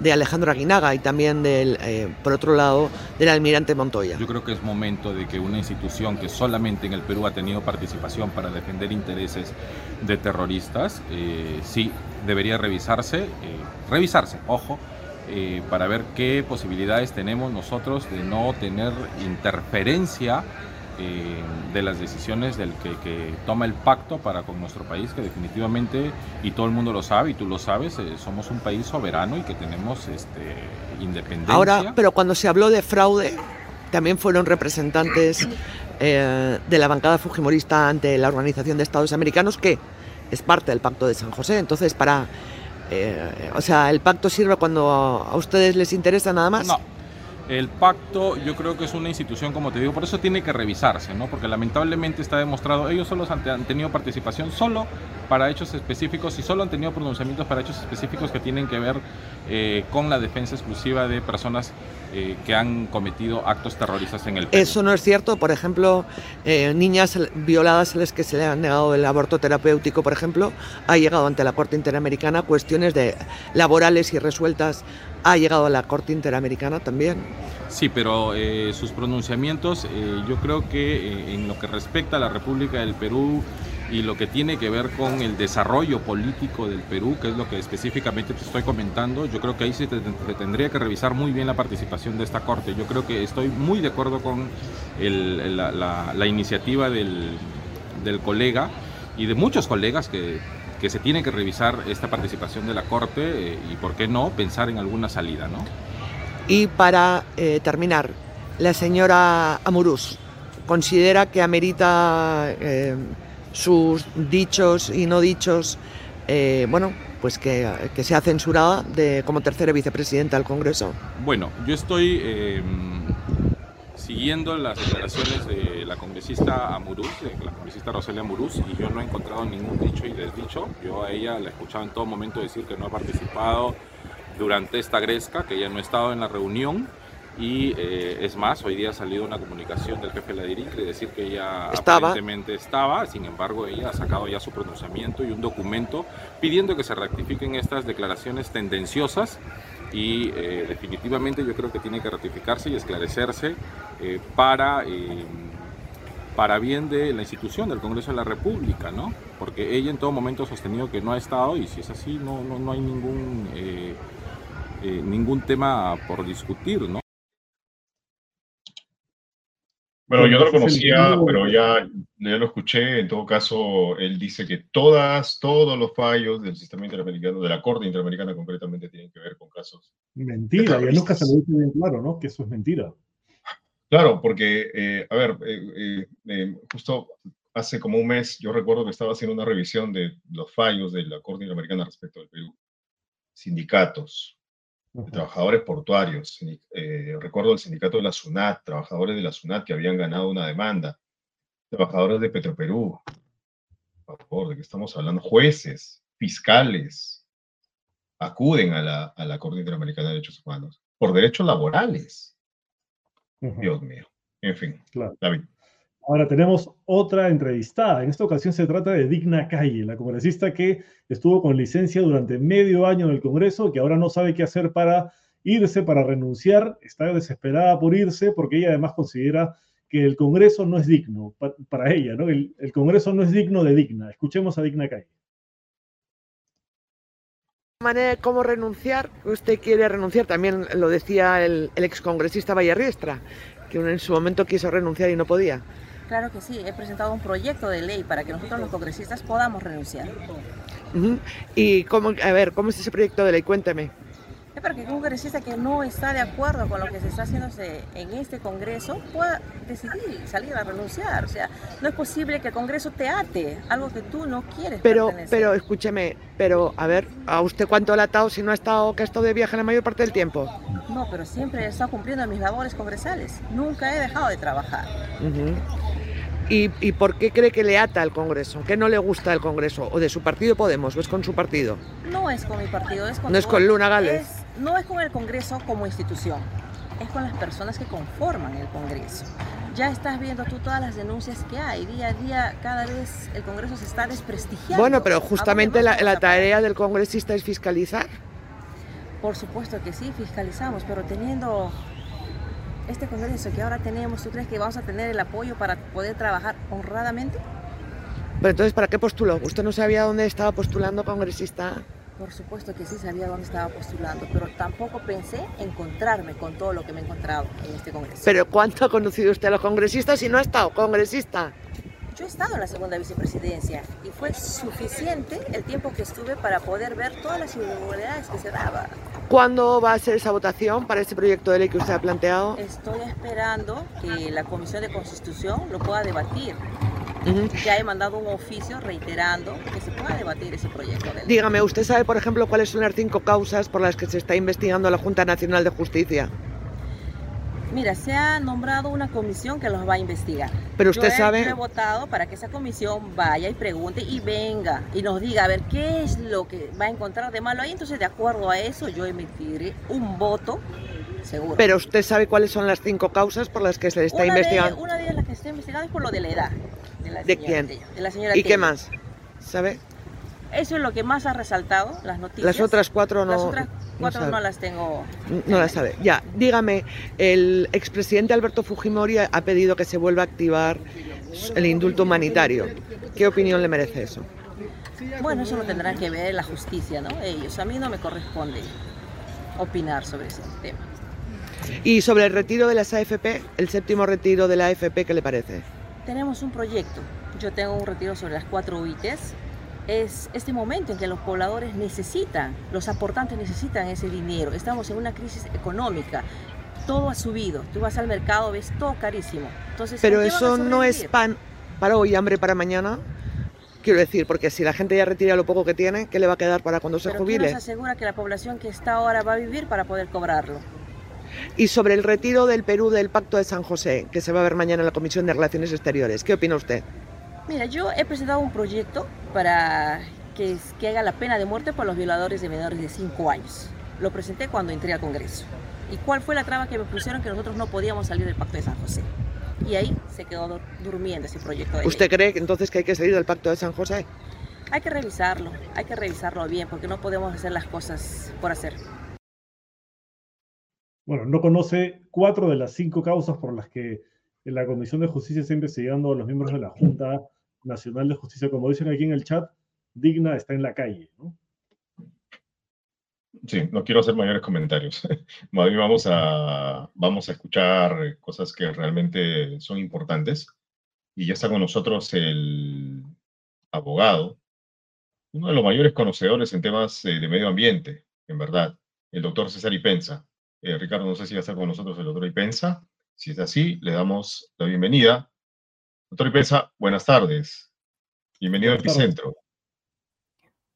de Alejandro Aguinaga y también del, eh, por otro lado, del almirante Montoya. Yo creo que es momento de que una institución que solamente en el Perú ha tenido participación para defender intereses de terroristas, eh, sí debería revisarse, eh, revisarse, ojo, para ver qué posibilidades tenemos nosotros de no tener interferencia eh, de las decisiones del que, toma el pacto para con nuestro país, que definitivamente, y todo el mundo lo sabe, y tú lo sabes, eh, somos un país soberano y que tenemos este, independencia. Ahora, pero cuando se habló de fraude, también fueron representantes eh, de la bancada fujimorista ante la Organización de Estados Americanos, que es parte del pacto de San José. Entonces, para... o sea, ¿el pacto sirve cuando a ustedes les interesa nada más? No, el pacto yo creo que es una institución, como te digo, por eso tiene que revisarse, ¿no? Porque lamentablemente está demostrado, ellos solo han, tenido participación solo para hechos específicos y solo han tenido pronunciamientos para hechos específicos que tienen que ver eh, con la defensa exclusiva de personas eh, que han cometido actos terroristas en el país. Eso no es cierto, por ejemplo, eh, niñas violadas a las que se le han negado el aborto terapéutico, por ejemplo, ha llegado ante la Corte Interamericana cuestiones de laborales y resueltas ha llegado a la Corte Interamericana también. Sí, pero eh, sus pronunciamientos, eh, yo creo que eh, en lo que respecta a la República del Perú y lo que tiene que ver con el desarrollo político del Perú, que es lo que específicamente te estoy comentando, yo creo que ahí se, tendría que revisar muy bien la participación de esta Corte. Yo creo que estoy muy de acuerdo con la, iniciativa del, del colega y de muchos colegas que se tiene que revisar esta participación de la Corte eh, y, ¿por qué no?, pensar en alguna salida, ¿no? Y para eh, terminar, la señora Amurús considera que amerita eh, sus dichos y no dichos, bueno, pues que, que, sea censurada de, como tercera vicepresidenta del Congreso. Bueno, yo estoy siguiendo las declaraciones de la congresista Amuruz, de la congresista Roselia Amuruz, y yo no he encontrado ningún dicho y desdicho. Yo a ella la he escuchado en todo momento decir que no ha participado durante esta gresca, que ella no ha estado en la reunión. Y eh, es más, hoy día ha salido una comunicación del jefe de la DIRIC de decir que ella aparentemente estaba, sin embargo ella ha sacado ya su pronunciamiento y un documento pidiendo que se rectifiquen estas declaraciones tendenciosas y eh, definitivamente yo creo que tiene que ratificarse y esclarecerse eh, para, eh, para bien de la institución del Congreso de la República, ¿no? Porque ella en todo momento ha sostenido que no ha estado y si es así no, no, no hay ningún, ningún tema por discutir, ¿no? Bueno, yo no lo conocía, pero ya, ya lo escuché. En todo caso, él dice que todas, todos los fallos del sistema interamericano, de la Corte Interamericana concretamente, tienen que ver con casos. Mentira, y nunca se lo dice bien claro, ¿no? Que eso es mentira. Claro, porque, eh, a ver, eh, eh, justo hace como un mes, yo recuerdo que estaba haciendo una revisión de los fallos de la Corte Interamericana respecto al Perú. Sindicatos, trabajadores portuarios. Eh, recuerdo el sindicato de la SUNAT, trabajadores de la SUNAT que habían ganado una demanda. Trabajadores de Petroperú. Por favor, ¿de qué estamos hablando? Jueces, fiscales, acuden a la, a la Corte Interamericana de Derechos Humanos por derechos laborales. Dios mío. En fin, claro. David. Ahora tenemos otra entrevistada. En esta ocasión se trata de Digna Calle, la congresista que estuvo con licencia durante medio año en el Congreso, que ahora no sabe qué hacer para irse, para renunciar. Está desesperada por irse porque ella además considera que el Congreso no es digno para ella, ¿no? El, Congreso no es digno de Digna. Escuchemos a Digna Calle. manera de cómo renunciar, usted quiere renunciar, también lo decía el, el excongresista Vallarriestra, que en su momento quiso renunciar y no podía. Claro que sí, he presentado un proyecto de ley para que nosotros los congresistas podamos renunciar. Y cómo, a ver, ¿cómo es ese proyecto de ley? Cuénteme. Es para que un congresista que no está de acuerdo con lo que se está haciendo en este Congreso pueda decidir salir a renunciar. O sea, no es posible que el Congreso te ate, algo que tú no quieres. Pero, pero escúcheme, pero a ver, ¿a usted cuánto le ha atado si no ha estado, que ha estado de viaje la mayor parte del tiempo? No, pero siempre he estado cumpliendo mis labores congresales. Nunca he dejado de trabajar. ¿Y, por qué cree que le ata al Congreso? ¿Qué no le gusta del Congreso? ¿O de su partido Podemos? ¿O es con su partido? No es con mi partido, es con... ¿No es con Luna Gales? No es con el Congreso como institución, es con las personas que conforman el Congreso. Ya estás viendo tú todas las denuncias que hay. Día a día, cada vez el Congreso se está desprestigiando. Bueno, pero justamente la, la tarea del congresista es fiscalizar. Por supuesto que sí, fiscalizamos, pero teniendo este Congreso que ahora tenemos, ¿tú crees que vamos a tener el apoyo para poder trabajar honradamente? Pero entonces, ¿para qué postuló? ¿Usted no sabía dónde estaba postulando congresista? Por supuesto que sí sabía dónde estaba postulando, pero tampoco pensé encontrarme con todo lo que me he encontrado en este Congreso. ¿Pero cuánto ha conocido usted a los congresistas si no ha estado congresista? Yo he estado en la segunda vicepresidencia y fue suficiente el tiempo que estuve para poder ver todas las irregularidades que se daban. ¿Cuándo va a ser esa votación para ese proyecto de ley que usted ha planteado? Estoy esperando que la Comisión de Constitución lo pueda debatir. Ya he mandado un oficio reiterando que se pueda debatir ese proyecto de ley. Dígame, ¿usted sabe, por ejemplo, cuáles son las cinco causas por las que se está investigando la Junta Nacional de Justicia? Mira, se ha nombrado una comisión que los va a investigar. Pero usted sabe. Yo he votado para que esa comisión vaya y pregunte y venga y nos diga a ver qué es lo que va a encontrar de malo ahí. Entonces, de acuerdo a eso, yo emitiré un voto seguro. Pero usted sabe cuáles son las cinco causas por las que se está investigando. una de las que se está investigando es por lo de la edad. ¿De, quién? De la señora ¿Y qué más? ¿Sabe? Eso es lo que más ha resaltado, las noticias. Las otras cuatro no. Las otras cuatro no, las tengo. No las sabe. Ya, dígame, el expresidente Alberto Fujimori ha pedido que se vuelva a activar el indulto humanitario. ¿Qué opinión le merece eso? Bueno, eso lo tendrán que ver la justicia, ¿no? Ellos. A mí no me corresponde opinar sobre ese tema. Y sobre el retiro de las AFP, el séptimo retiro de la AFP, ¿qué le parece? Tenemos un proyecto. Yo tengo un retiro sobre las cuatro UITs es este momento en que los pobladores necesitan, los aportantes necesitan ese dinero. Estamos en una crisis económica. Todo ha subido. Tú vas al mercado, ves todo carísimo. Entonces, Pero eso no es pan para hoy, hambre para mañana. Quiero decir, porque si la gente ya retira lo poco que tiene, ¿qué le va a quedar para cuando se jubile? ¿quién nos asegura que la población que está ahora va a vivir para poder cobrarlo? Y sobre el retiro del Perú del Pacto de San José, que se va a ver mañana en la Comisión de Relaciones Exteriores, ¿qué opina usted? Mira, yo he presentado un proyecto para que, que haga la pena de muerte por los violadores de menores de 5 años. Lo presenté cuando entré al Congreso. ¿Y cuál fue la traba que me pusieron que nosotros no podíamos salir del Pacto de San José? Y ahí se quedó durmiendo ese proyecto de ¿Usted cree entonces que hay que salir del Pacto de San José? Hay que revisarlo, hay que revisarlo bien, porque no podemos hacer las cosas por hacer. Bueno, no conoce cuatro de las cinco causas por las que la Comisión de Justicia está investigando a los miembros de la Junta Nacional de Justicia, como dicen aquí en el chat, digna está en la calle, ¿no? Sí, no quiero hacer mayores comentarios. Vamos a, vamos a escuchar cosas que realmente son importantes. Y ya está con nosotros el abogado, uno de los mayores conocedores en temas eh, de medio ambiente, en verdad, el doctor César Ipensa. Eh, Ricardo, no sé si va a estar con nosotros el doctor Ipensa. Si es así, le damos la bienvenida Doctor Ipensa, buenas tardes. Bienvenido al Epicentro.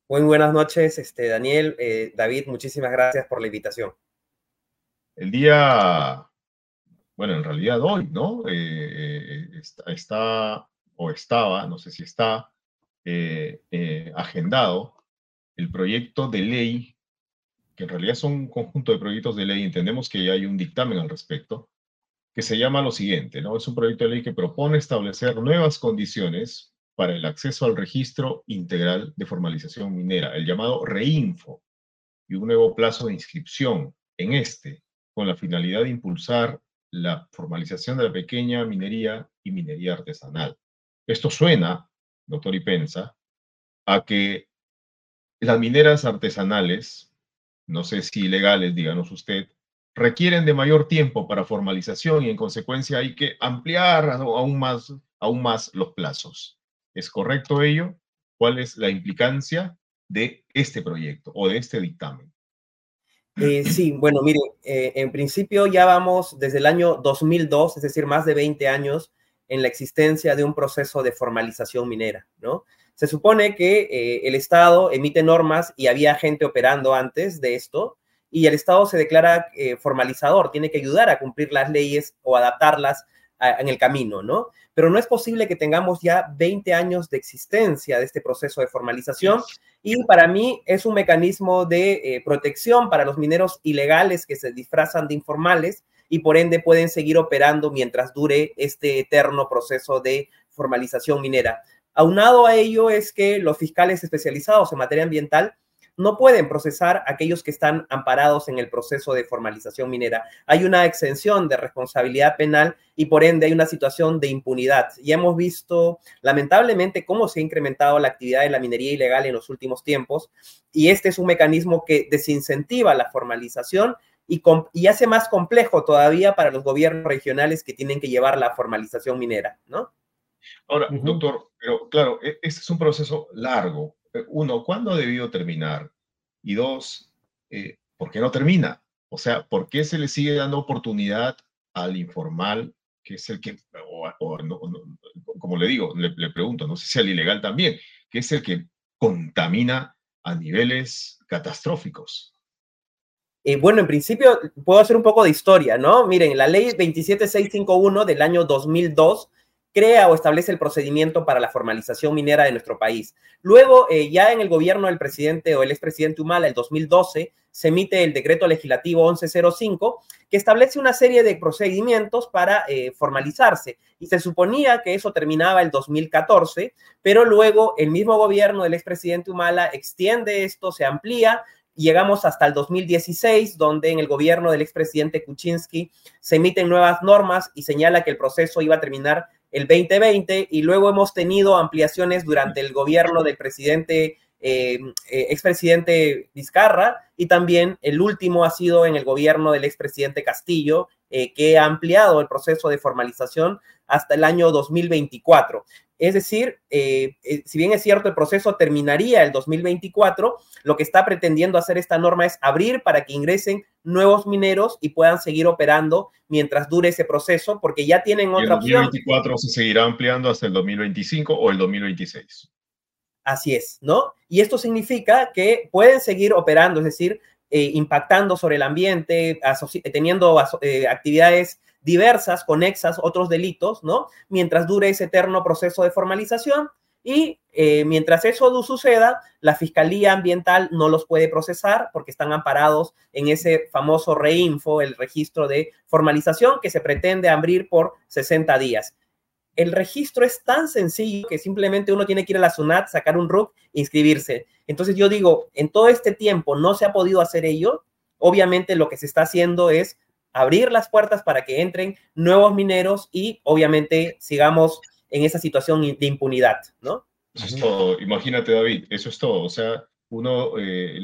Muy buenas noches, este, Daniel. Eh, David, muchísimas gracias por la invitación. El día, bueno, en realidad hoy, ¿no? Eh, eh, está, o estaba, no sé si está, agendado el proyecto de ley, que en realidad son un conjunto de proyectos de ley, entendemos que ya hay un dictamen al respecto, que se llama lo siguiente, ¿no? Es un proyecto de ley que propone establecer nuevas condiciones para el acceso al registro integral de formalización minera, el llamado REINFO, y un nuevo plazo de inscripción en este, con la finalidad de impulsar la formalización de la pequeña minería y minería artesanal. Esto suena, doctor Ipensa, a que las mineras artesanales, no sé si ilegales, díganos usted, requieren de mayor tiempo para formalización y en consecuencia hay que ampliar aún más, aún más los plazos. ¿Es correcto ello? ¿Cuál es la implicancia de este proyecto o de este dictamen? Eh, sí, bueno, mire, eh, en principio ya vamos desde el año 2002, es decir, más de 20 años en la existencia de un proceso de formalización minera, ¿no? Se supone que eh, el Estado emite normas y había gente operando antes de esto y el Estado se declara eh, formalizador, tiene que ayudar a cumplir las leyes o adaptarlas en el camino, ¿no? Pero no es posible que tengamos ya 20 años de existencia de este proceso de formalización y para mí es un mecanismo de eh, protección para los mineros ilegales que se disfrazan de informales y por ende pueden seguir operando mientras dure este eterno proceso de formalización minera. Aunado a ello es que los fiscales especializados en materia ambiental no pueden procesar a aquellos que están amparados en el proceso de formalización minera. Hay una exención de responsabilidad penal y por ende hay una situación de impunidad. Y hemos visto lamentablemente cómo se ha incrementado la actividad de la minería ilegal en los últimos tiempos y este es un mecanismo que desincentiva la formalización y, y hace más complejo todavía para los gobiernos regionales que tienen que llevar la formalización minera, ¿no? Ahora, doctor, pero claro, e, este es un proceso largo. Eh, uno, ¿cuándo ha debido terminar? Y dos, eh, ¿por qué no termina? O sea, ¿por qué se le sigue dando oportunidad al informal, que es el que, o, como le digo, le, pregunto, no sé si al ilegal también, que es el que contamina a niveles catastróficos? Eh, bueno, en principio puedo hacer un poco de historia, ¿no? Miren, la ley 27651 del año 2002 crea o establece el procedimiento para la formalización minera de nuestro país. Luego, eh, ya en el gobierno del presidente o el expresidente Humala, el 2012, se emite el decreto legislativo 1105, que establece una serie de procedimientos para eh, formalizarse. Y se suponía que eso terminaba el 2014, pero luego el mismo gobierno del expresidente Humala extiende esto, se amplía, llegamos hasta el 2016, donde en el gobierno del expresidente Kuczynski se emiten nuevas normas y señala que el proceso iba a terminar el 2020 y luego hemos tenido ampliaciones durante el gobierno del presidente, eh, eh, expresidente Vizcarra y también el último ha sido en el gobierno del expresidente Castillo, eh, que ha ampliado el proceso de formalización hasta el año 2024. Es decir, eh, eh, si bien es cierto, el proceso terminaría el 2024, lo que está pretendiendo hacer esta norma es abrir para que ingresen nuevos mineros y puedan seguir operando mientras dure ese proceso, porque ya tienen otra opción. El 2024 se seguirá ampliando hasta el 2025 o el 2026. Así es, ¿no? Y esto significa que pueden seguir operando, es decir, eh, impactando sobre el ambiente, teniendo actividades diversas, conexas, otros delitos, ¿no? Mientras dure ese eterno proceso de formalización y eh, mientras eso suceda, la Fiscalía Ambiental no los puede procesar porque están amparados en ese famoso reinfo, el registro de formalización que se pretende abrir por 60 días. El registro es tan sencillo que simplemente uno tiene que ir a la SUNAT, sacar un RUC, inscribirse. Entonces yo digo, en todo este tiempo no se ha podido hacer ello. Obviamente lo que se está haciendo es abrir las puertas para que entren nuevos mineros y obviamente sigamos en esa situación de impunidad, ¿no? Eso es todo. Imagínate, David, eso es todo. O sea, uno eh,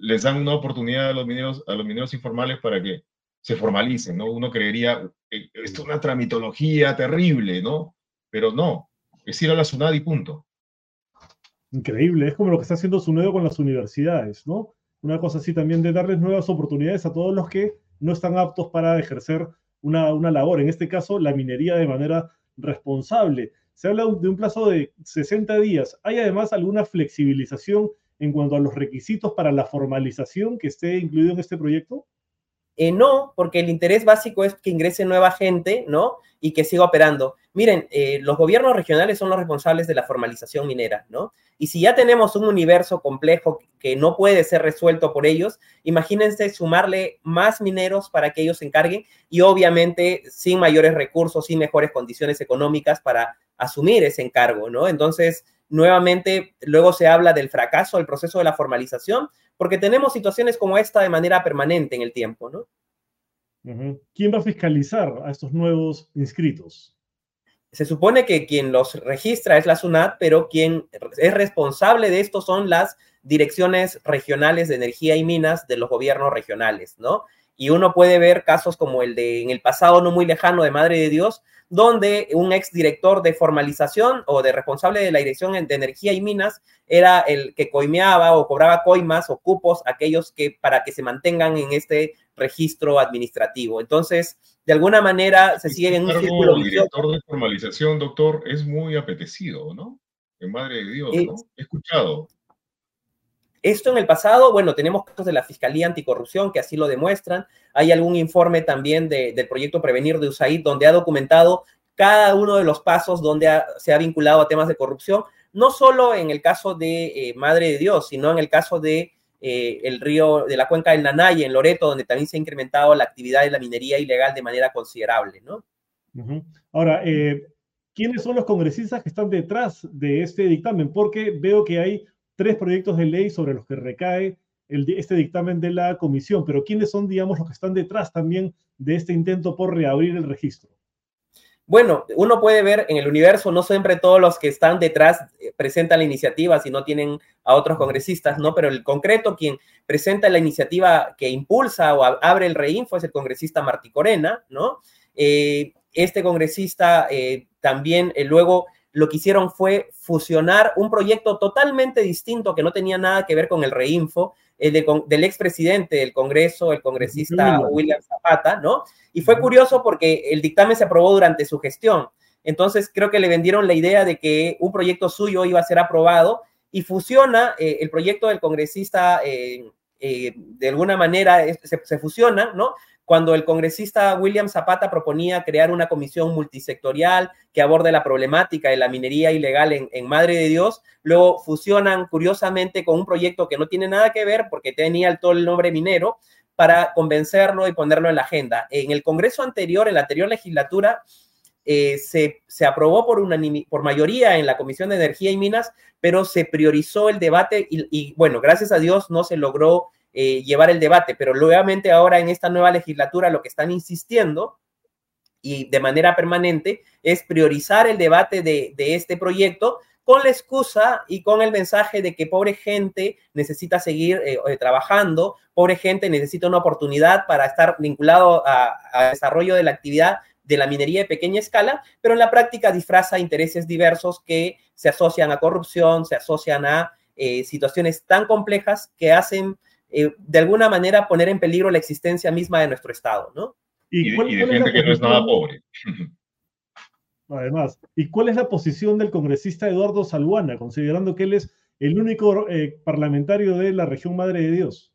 les dan una oportunidad a los mineros, a los mineros informales para que se formalicen, ¿no? Uno creería, eh, esto es una tramitología terrible, ¿no? Pero no, es ir a la SUNAD y punto. Increíble, es como lo que está haciendo SUNEDO con las universidades, ¿no? Una cosa así también de darles nuevas oportunidades a todos los que no están aptos para ejercer una, labor, en este caso la minería de manera responsable. Se habla de un plazo de 60 días. ¿Hay además alguna flexibilización en cuanto a los requisitos para la formalización que esté incluido en este proyecto? Eh, no, porque el interés básico es que ingrese nueva gente, ¿no? Y que siga operando. Miren, eh, los gobiernos regionales son los responsables de la formalización minera, ¿no? Y si ya tenemos un universo complejo que no puede ser resuelto por ellos, imagínense sumarle más mineros para que ellos se encarguen y obviamente sin mayores recursos, sin mejores condiciones económicas para asumir ese encargo, ¿no? Entonces, nuevamente, luego se habla del fracaso del proceso de la formalización, porque tenemos situaciones como esta de manera permanente en el tiempo, ¿no? ¿Quién va a fiscalizar a estos nuevos inscritos? Se supone que quien los registra es la SUNAT, pero quien es responsable de esto son las direcciones regionales de energía y minas de los gobiernos regionales, ¿no? Y uno puede ver casos como el de en el pasado no muy lejano de Madre de Dios, donde un exdirector de formalización o de responsable de la Dirección de Energía y Minas era el que coimeaba o cobraba coimas o cupos aquellos que para que se mantengan en este registro administrativo. Entonces, de alguna manera se sigue en un círculo El director de formalización, doctor, es muy apetecido, ¿no? En Madre de Dios, ¿no? He escuchado. Esto en el pasado, bueno, tenemos casos de la Fiscalía Anticorrupción que así lo demuestran. Hay algún informe también del proyecto Prevenir de USAID donde ha documentado cada uno de los pasos donde se ha vinculado a temas de corrupción, no solo en el caso de eh, Madre de Dios, sino en el caso de eh, el río de la cuenca del Nanay en Loreto, donde también se ha incrementado la actividad de la minería ilegal de manera considerable, ¿no? Ahora, eh, ¿quiénes son los congresistas que están detrás de este dictamen? Porque veo que hay tres proyectos de ley sobre los que recae este dictamen de la comisión, pero ¿quiénes son, digamos, los que están detrás también de este intento por reabrir el registro? Bueno, uno puede ver en el universo, no siempre todos los que están detrás eh, presentan la iniciativa si no tienen a otros congresistas, ¿no? Pero el concreto, quien presenta la iniciativa que impulsa o abre el reinfo es el congresista Martí Corena, ¿no? Eh, este congresista eh, también luego lo que hicieron fue fusionar un proyecto totalmente distinto que no tenía nada que ver con el reinfo, el del expresidente del Congreso, el congresista William Zapata, ¿no? Y fue curioso porque el dictamen se aprobó durante su gestión. Entonces creo que le vendieron la idea de que un proyecto suyo iba a ser aprobado y fusiona eh, el proyecto del congresista, eh, eh, de alguna manera se, se fusiona, ¿no? Cuando el congresista William Zapata proponía crear una comisión multisectorial que aborde la problemática de la minería ilegal en, Madre de Dios, luego fusionan curiosamente con un proyecto que no tiene nada que ver porque tenía todo el nombre minero para convencerlo y ponerlo en la agenda. En el Congreso anterior, en la anterior legislatura, eh, se, aprobó por, por mayoría en la Comisión de Energía y Minas, pero se priorizó el debate y bueno, gracias a Dios no se logró eh, llevar el debate, pero nuevamente ahora en esta nueva legislatura lo que están insistiendo y de manera permanente es priorizar el debate de, este proyecto con la excusa y con el mensaje de que pobre gente necesita seguir eh, eh, trabajando, pobre gente necesita una oportunidad para estar vinculado al desarrollo de la actividad de la minería de pequeña escala, pero en la práctica disfraza intereses diversos que se asocian a corrupción, se asocian a situaciones tan complejas que hacen eh, de alguna manera poner en peligro la existencia misma de nuestro Estado, ¿no? Y, de, gente que no es nada pobre. Además, ¿y cuál es la posición del congresista Eduardo Salguana, considerando que él es el único eh, parlamentario de la región Madre de Dios?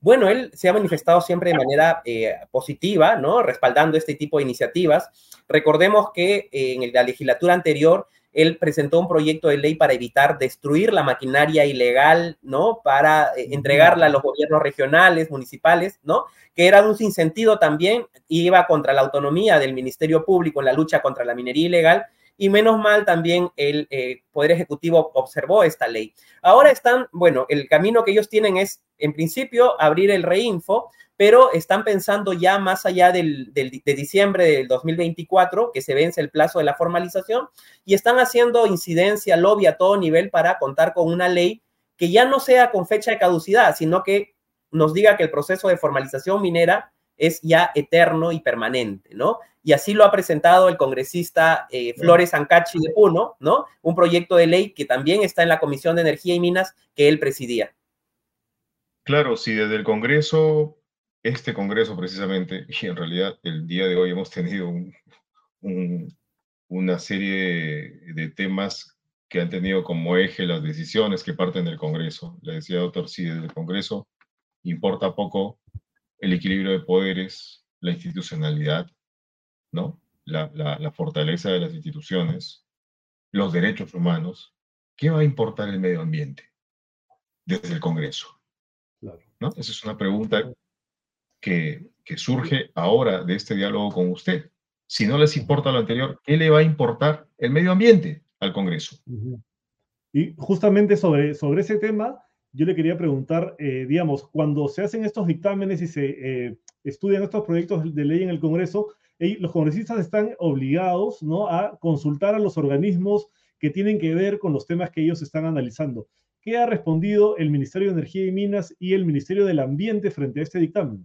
Bueno, él se ha manifestado siempre de manera eh, positiva, ¿no? Respaldando este tipo de iniciativas. Recordemos que en la legislatura anterior él presentó un proyecto de ley para evitar destruir la maquinaria ilegal, ¿no? Para eh, entregarla a los gobiernos regionales, municipales, ¿no? Que era un sinsentido también, iba contra la autonomía del Ministerio Público en la lucha contra la minería ilegal, y menos mal también el eh, Poder Ejecutivo observó esta ley. Ahora están, bueno, el camino que ellos tienen es, en principio, abrir el reinfo, pero están pensando ya más allá del, de diciembre del 2024, que se vence el plazo de la formalización, y están haciendo incidencia, lobby a todo nivel para contar con una ley que ya no sea con fecha de caducidad, sino que nos diga que el proceso de formalización minera es ya eterno y permanente, ¿no? Y así lo ha presentado el congresista eh, Flores Ancachi de Puno, ¿no? Un proyecto de ley que también está en la Comisión de Energía y Minas que él presidía. Claro, si desde el Congreso este Congreso precisamente, y en realidad el día de hoy hemos tenido un, una serie de temas que han tenido como eje las decisiones que parten del Congreso. Le decía doctor, sí, desde el Congreso importa poco el equilibrio de poderes, la institucionalidad, ¿no? La, la, fortaleza de las instituciones, los derechos humanos. ¿Qué va a importar el medio ambiente desde el Congreso? ¿No? Esa es una pregunta que, que surge ahora de este diálogo con usted. Si no les importa lo anterior, ¿qué le va a importar el medio ambiente al Congreso? Y justamente sobre, sobre ese tema, yo le quería preguntar, eh, digamos, cuando se hacen estos dictámenes y se eh, estudian estos proyectos de ley en el Congreso, los congresistas están obligados ¿no? a consultar a los organismos que tienen que ver con los temas que ellos están analizando. ¿Qué ha respondido el Ministerio de Energía y Minas y el Ministerio del Ambiente frente a este dictamen?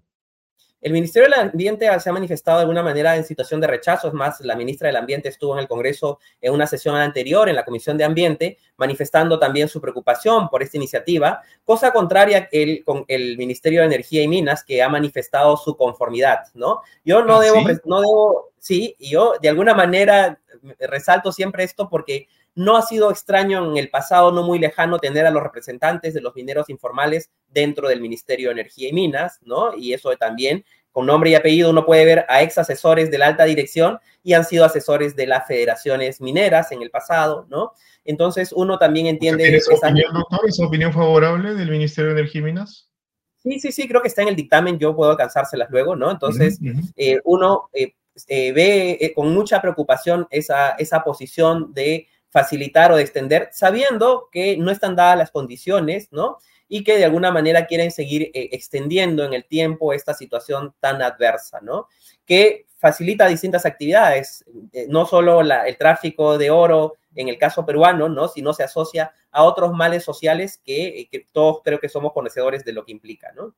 El Ministerio del Ambiente se ha manifestado de alguna manera en situación de rechazo. Es más, la ministra del Ambiente estuvo en el Congreso en una sesión anterior en la Comisión de Ambiente, manifestando también su preocupación por esta iniciativa, cosa contraria el, con el Ministerio de Energía y Minas, que ha manifestado su conformidad, ¿no? Yo no, ¿Ah, debo, no debo, sí, y yo de alguna manera resalto siempre esto porque no ha sido extraño en el pasado no muy lejano tener a los representantes de los mineros informales dentro del Ministerio de Energía y Minas, ¿no? Y eso también, con nombre y apellido, uno puede ver a ex asesores de la alta dirección y han sido asesores de las federaciones mineras en el pasado, ¿no? Entonces, uno también entiende... ¿Tiene esa opinión, doctor, esa opinión favorable del Ministerio de Energía y Minas? Sí, sí, sí, creo que está en el dictamen, yo puedo alcanzárselas luego, ¿no? Entonces, eh, uno eh, eh, ve con mucha preocupación esa, esa posición de facilitar o de extender, sabiendo que no están dadas las condiciones, ¿no? y que de alguna manera quieren seguir eh, extendiendo en el tiempo esta situación tan adversa, ¿no? Que facilita distintas actividades, eh, no solo el tráfico de oro en el caso peruano, ¿no? Sino se asocia a otros males sociales que, eh, que todos creo que somos conocedores de lo que implica, ¿no?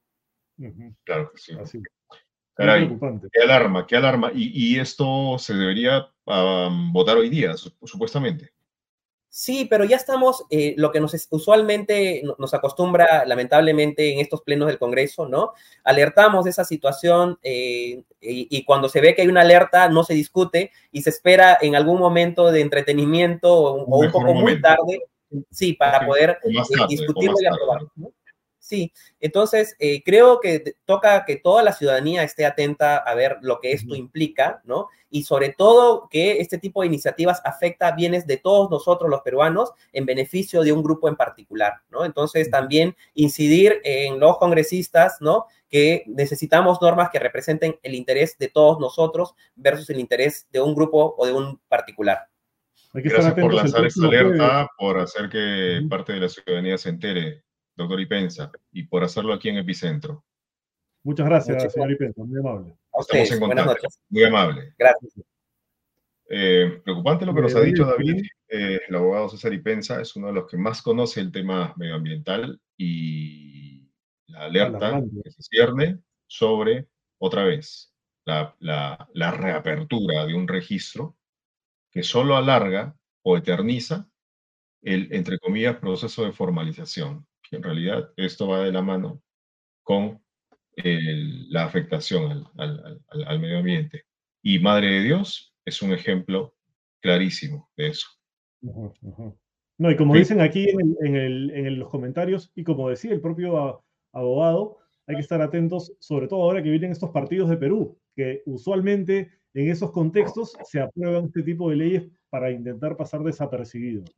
Claro que sí. Así. Caray, qué alarma, qué alarma. Y, y esto se debería votar hoy día, supuestamente. Sí, pero ya estamos, eh, lo que nos usualmente nos acostumbra, lamentablemente, en estos plenos del Congreso, ¿no? Alertamos de esa situación eh, y, cuando se ve que hay una alerta no se discute y se espera en algún momento de entretenimiento o, un poco muy tarde, sí, para poder eh, discutirlo y aprobarlo. ¿no? Sí, entonces eh, creo que toca que toda la ciudadanía esté atenta a ver lo que esto implica, ¿no? Y sobre todo que este tipo de iniciativas afecta bienes de todos nosotros los peruanos en beneficio de un grupo en particular, ¿no? Entonces también incidir en los congresistas, ¿no? Que necesitamos normas que representen el interés de todos nosotros versus el interés de un grupo o de un particular. Gracias por lanzar esta alerta, por hacer que parte de la ciudadanía se entere doctor Ipensa, y por hacerlo aquí en Epicentro. Muchas gracias, señor Ipensa, muy amable. Estamos en contacto. Muy amable. Gracias. Eh, preocupante lo que nos ha dicho David. Eh, el abogado César Ipensa es uno de los que más conoce el tema medioambiental y la alerta que se cierne sobre, otra vez, la, la reapertura de un registro que solo alarga o eterniza el, entre comillas, proceso de formalización en realidad esto va de la mano con la afectación al, medio ambiente. Y Madre de Dios es un ejemplo clarísimo de eso. No, y como dicen aquí en, los comentarios, y como decía el propio abogado, hay que estar atentos, sobre todo ahora que vienen estos partidos de Perú, que usualmente en esos contextos se aprueban este tipo de leyes para intentar pasar desapercibidos.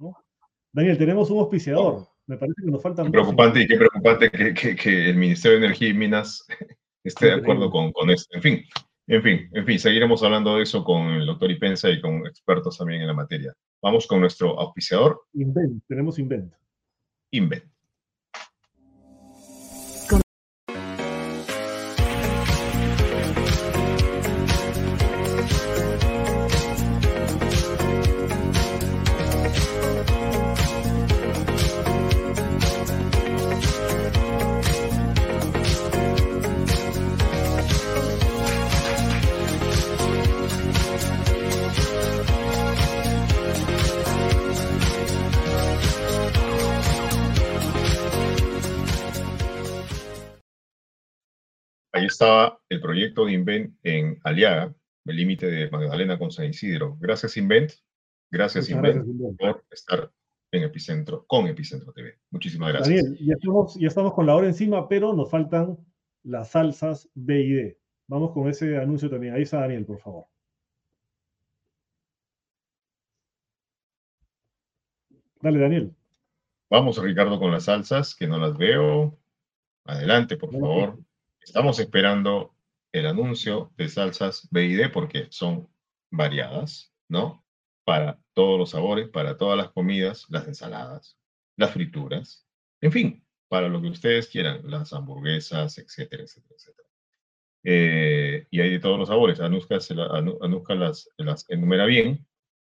Daniel, tenemos un auspiciador. Me parece que nos faltan. Qué preocupante y qué preocupante que, el Ministerio de Energía y Minas esté de acuerdo con, con esto. En fin, en fin, en fin, seguiremos hablando de eso con el doctor Ipensa y con expertos también en la materia. Vamos con nuestro auspiciador. Invent, tenemos Invent. Invent. Estaba el proyecto de Invent en Aliaga, el límite de Magdalena con San Isidro. Gracias, Invent. Gracias, Invent, por estar en Epicentro, con Epicentro TV. Muchísimas gracias. Daniel, ya estamos, ya estamos con la hora encima, pero nos faltan las salsas B y D. Vamos con ese anuncio también. Ahí está Daniel, por favor. Dale, Daniel. Vamos, Ricardo, con las salsas, que no las veo. Adelante, por favor. Estamos esperando el anuncio de salsas B y D porque son variadas, ¿no? Para todos los sabores, para todas las comidas, las ensaladas, las frituras, en fin, para lo que ustedes quieran, las hamburguesas, etcétera, etcétera, etcétera. Eh, y hay de todos los sabores. Anuska, se las, las enumera bien.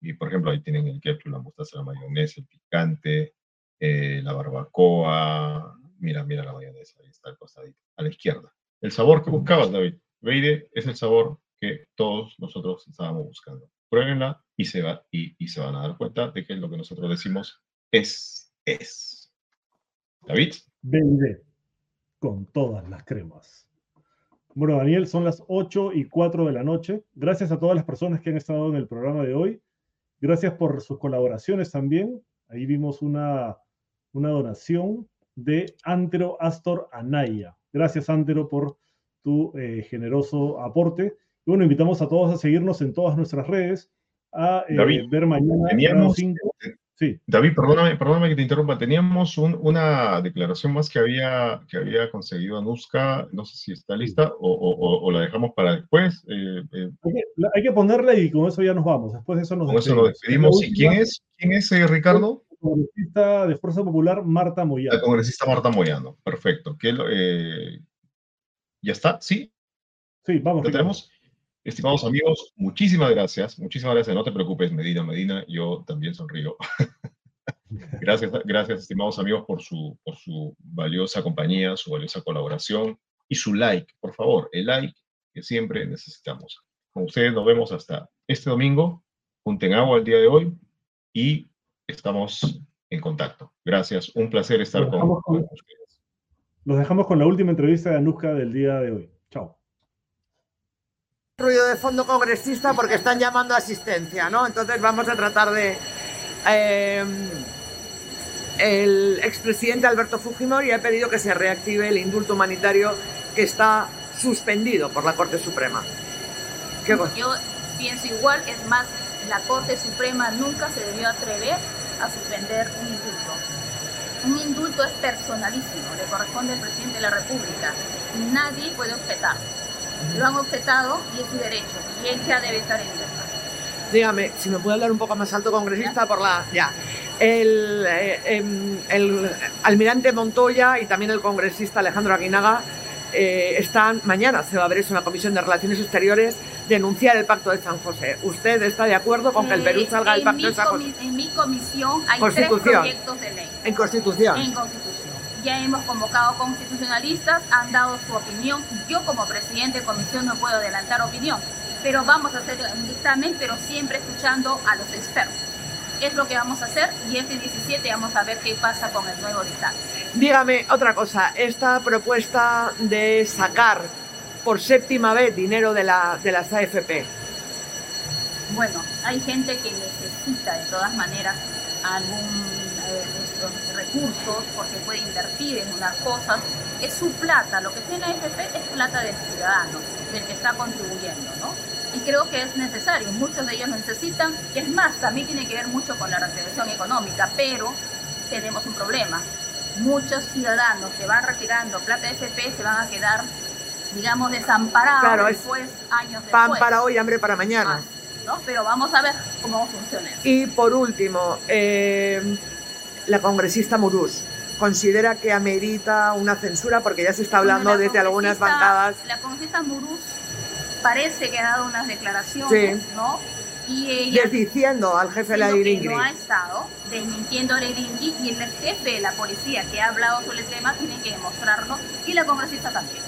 Y, por ejemplo, ahí tienen el ketchup, la mostaza, la mayonesa, el picante, eh, la barbacoa. Mira, mira la mayonesa, ahí está el costadito, a la izquierda. El sabor que buscabas, David. Veide es el sabor que todos nosotros estábamos buscando. Pruébenla y se, va, y, y se van a dar cuenta de que lo que nosotros decimos es, es. David. Veide, con todas las cremas. Bueno, Daniel, son las 8 y 4 de la noche. Gracias a todas las personas que han estado en el programa de hoy. Gracias por sus colaboraciones también. Ahí vimos una, una donación de Antero Astor Anaya. Gracias, Antero, por tu eh, generoso aporte. Y bueno, invitamos a todos a seguirnos en todas nuestras redes, a eh, ver mañana. Teníamos, sí. David, perdóname, perdóname que te interrumpa. Teníamos una declaración más que había, que había conseguido Anuska. No sé si está lista o, o, la dejamos para después. Eh, hay, que, ponerla y con eso ya nos vamos. Después de eso nos con eso nos despedimos. ¿Y quién es, quién es Ricardo? Congresista de Fuerza Popular, Marta Moyano. La congresista Marta Moyano, perfecto. Eh, ¿Ya está? ¿Sí? Sí, vamos. ¿Lo tenemos? Estimados amigos, muchísimas gracias. Muchísimas gracias. No te preocupes, Medina, Medina, yo también sonrío. gracias, gracias, estimados amigos, por su, por su valiosa compañía, su valiosa colaboración y su like. Por favor, el like que siempre necesitamos. Con ustedes nos vemos hasta este domingo. Junten agua el día de hoy y estamos en contacto. Gracias, un placer estar con, ustedes. Los dejamos con la última entrevista de Anuska del día de hoy. Chao. Ruido de fondo congresista porque están llamando a asistencia, ¿no? Entonces vamos a tratar de... Eh, el expresidente Alberto Fujimori ha pedido que se reactive el indulto humanitario que está suspendido por la Corte Suprema. ¿Qué Yo pienso igual, es más, la Corte Suprema nunca se debió atrever a suspender un indulto. Un indulto es personalísimo, le corresponde al presidente de la República y nadie puede objetar. Lo han objetado y es su derecho y él ya debe estar en libertad. Dígame, si me puede hablar un poco más alto, congresista, por la. Ya. El, eh, em, el, almirante Montoya y también el congresista Alejandro Aguinaga eh, están. Mañana se va a ver una comisión de Relaciones Exteriores denunciar el Pacto de San José. ¿Usted está de acuerdo con que el Perú eh, salga del Pacto de San José? En mi comisión hay tres proyectos de ley. ¿En Constitución? En Constitución. Ya hemos convocado constitucionalistas, han dado su opinión. Yo como presidente de comisión no puedo adelantar opinión, pero vamos a hacer un dictamen, pero siempre escuchando a los expertos. Es lo que vamos a hacer y este 17 vamos a ver qué pasa con el nuevo dictamen. Dígame otra cosa, esta propuesta de sacar por séptima vez dinero de, la, de las AFP? Bueno, hay gente que necesita de todas maneras algún eh, recursos porque puede invertir en unas cosas. Es su plata, lo que tiene la AFP es plata del ciudadano, del que está contribuyendo, ¿no? Y creo que es necesario, muchos de ellos necesitan, y es más, también tiene que ver mucho con la reactivación económica, pero tenemos un problema. Muchos ciudadanos que van retirando plata de AFP se van a quedar digamos, desamparado claro, después, años después. Pan para hoy, hambre para mañana. ¿no? Pero vamos a ver cómo funciona. Y por último, eh, la congresista Murús considera que amerita una censura porque ya se está hablando desde algunas bancadas. La congresista Murús parece que ha dado unas declaraciones, ¿no? Y ella, Desdiciendo al jefe de la Iringui. No ha estado desmintiendo a la y el jefe de la policía que ha hablado sobre el tema tiene que demostrarlo y la congresista también.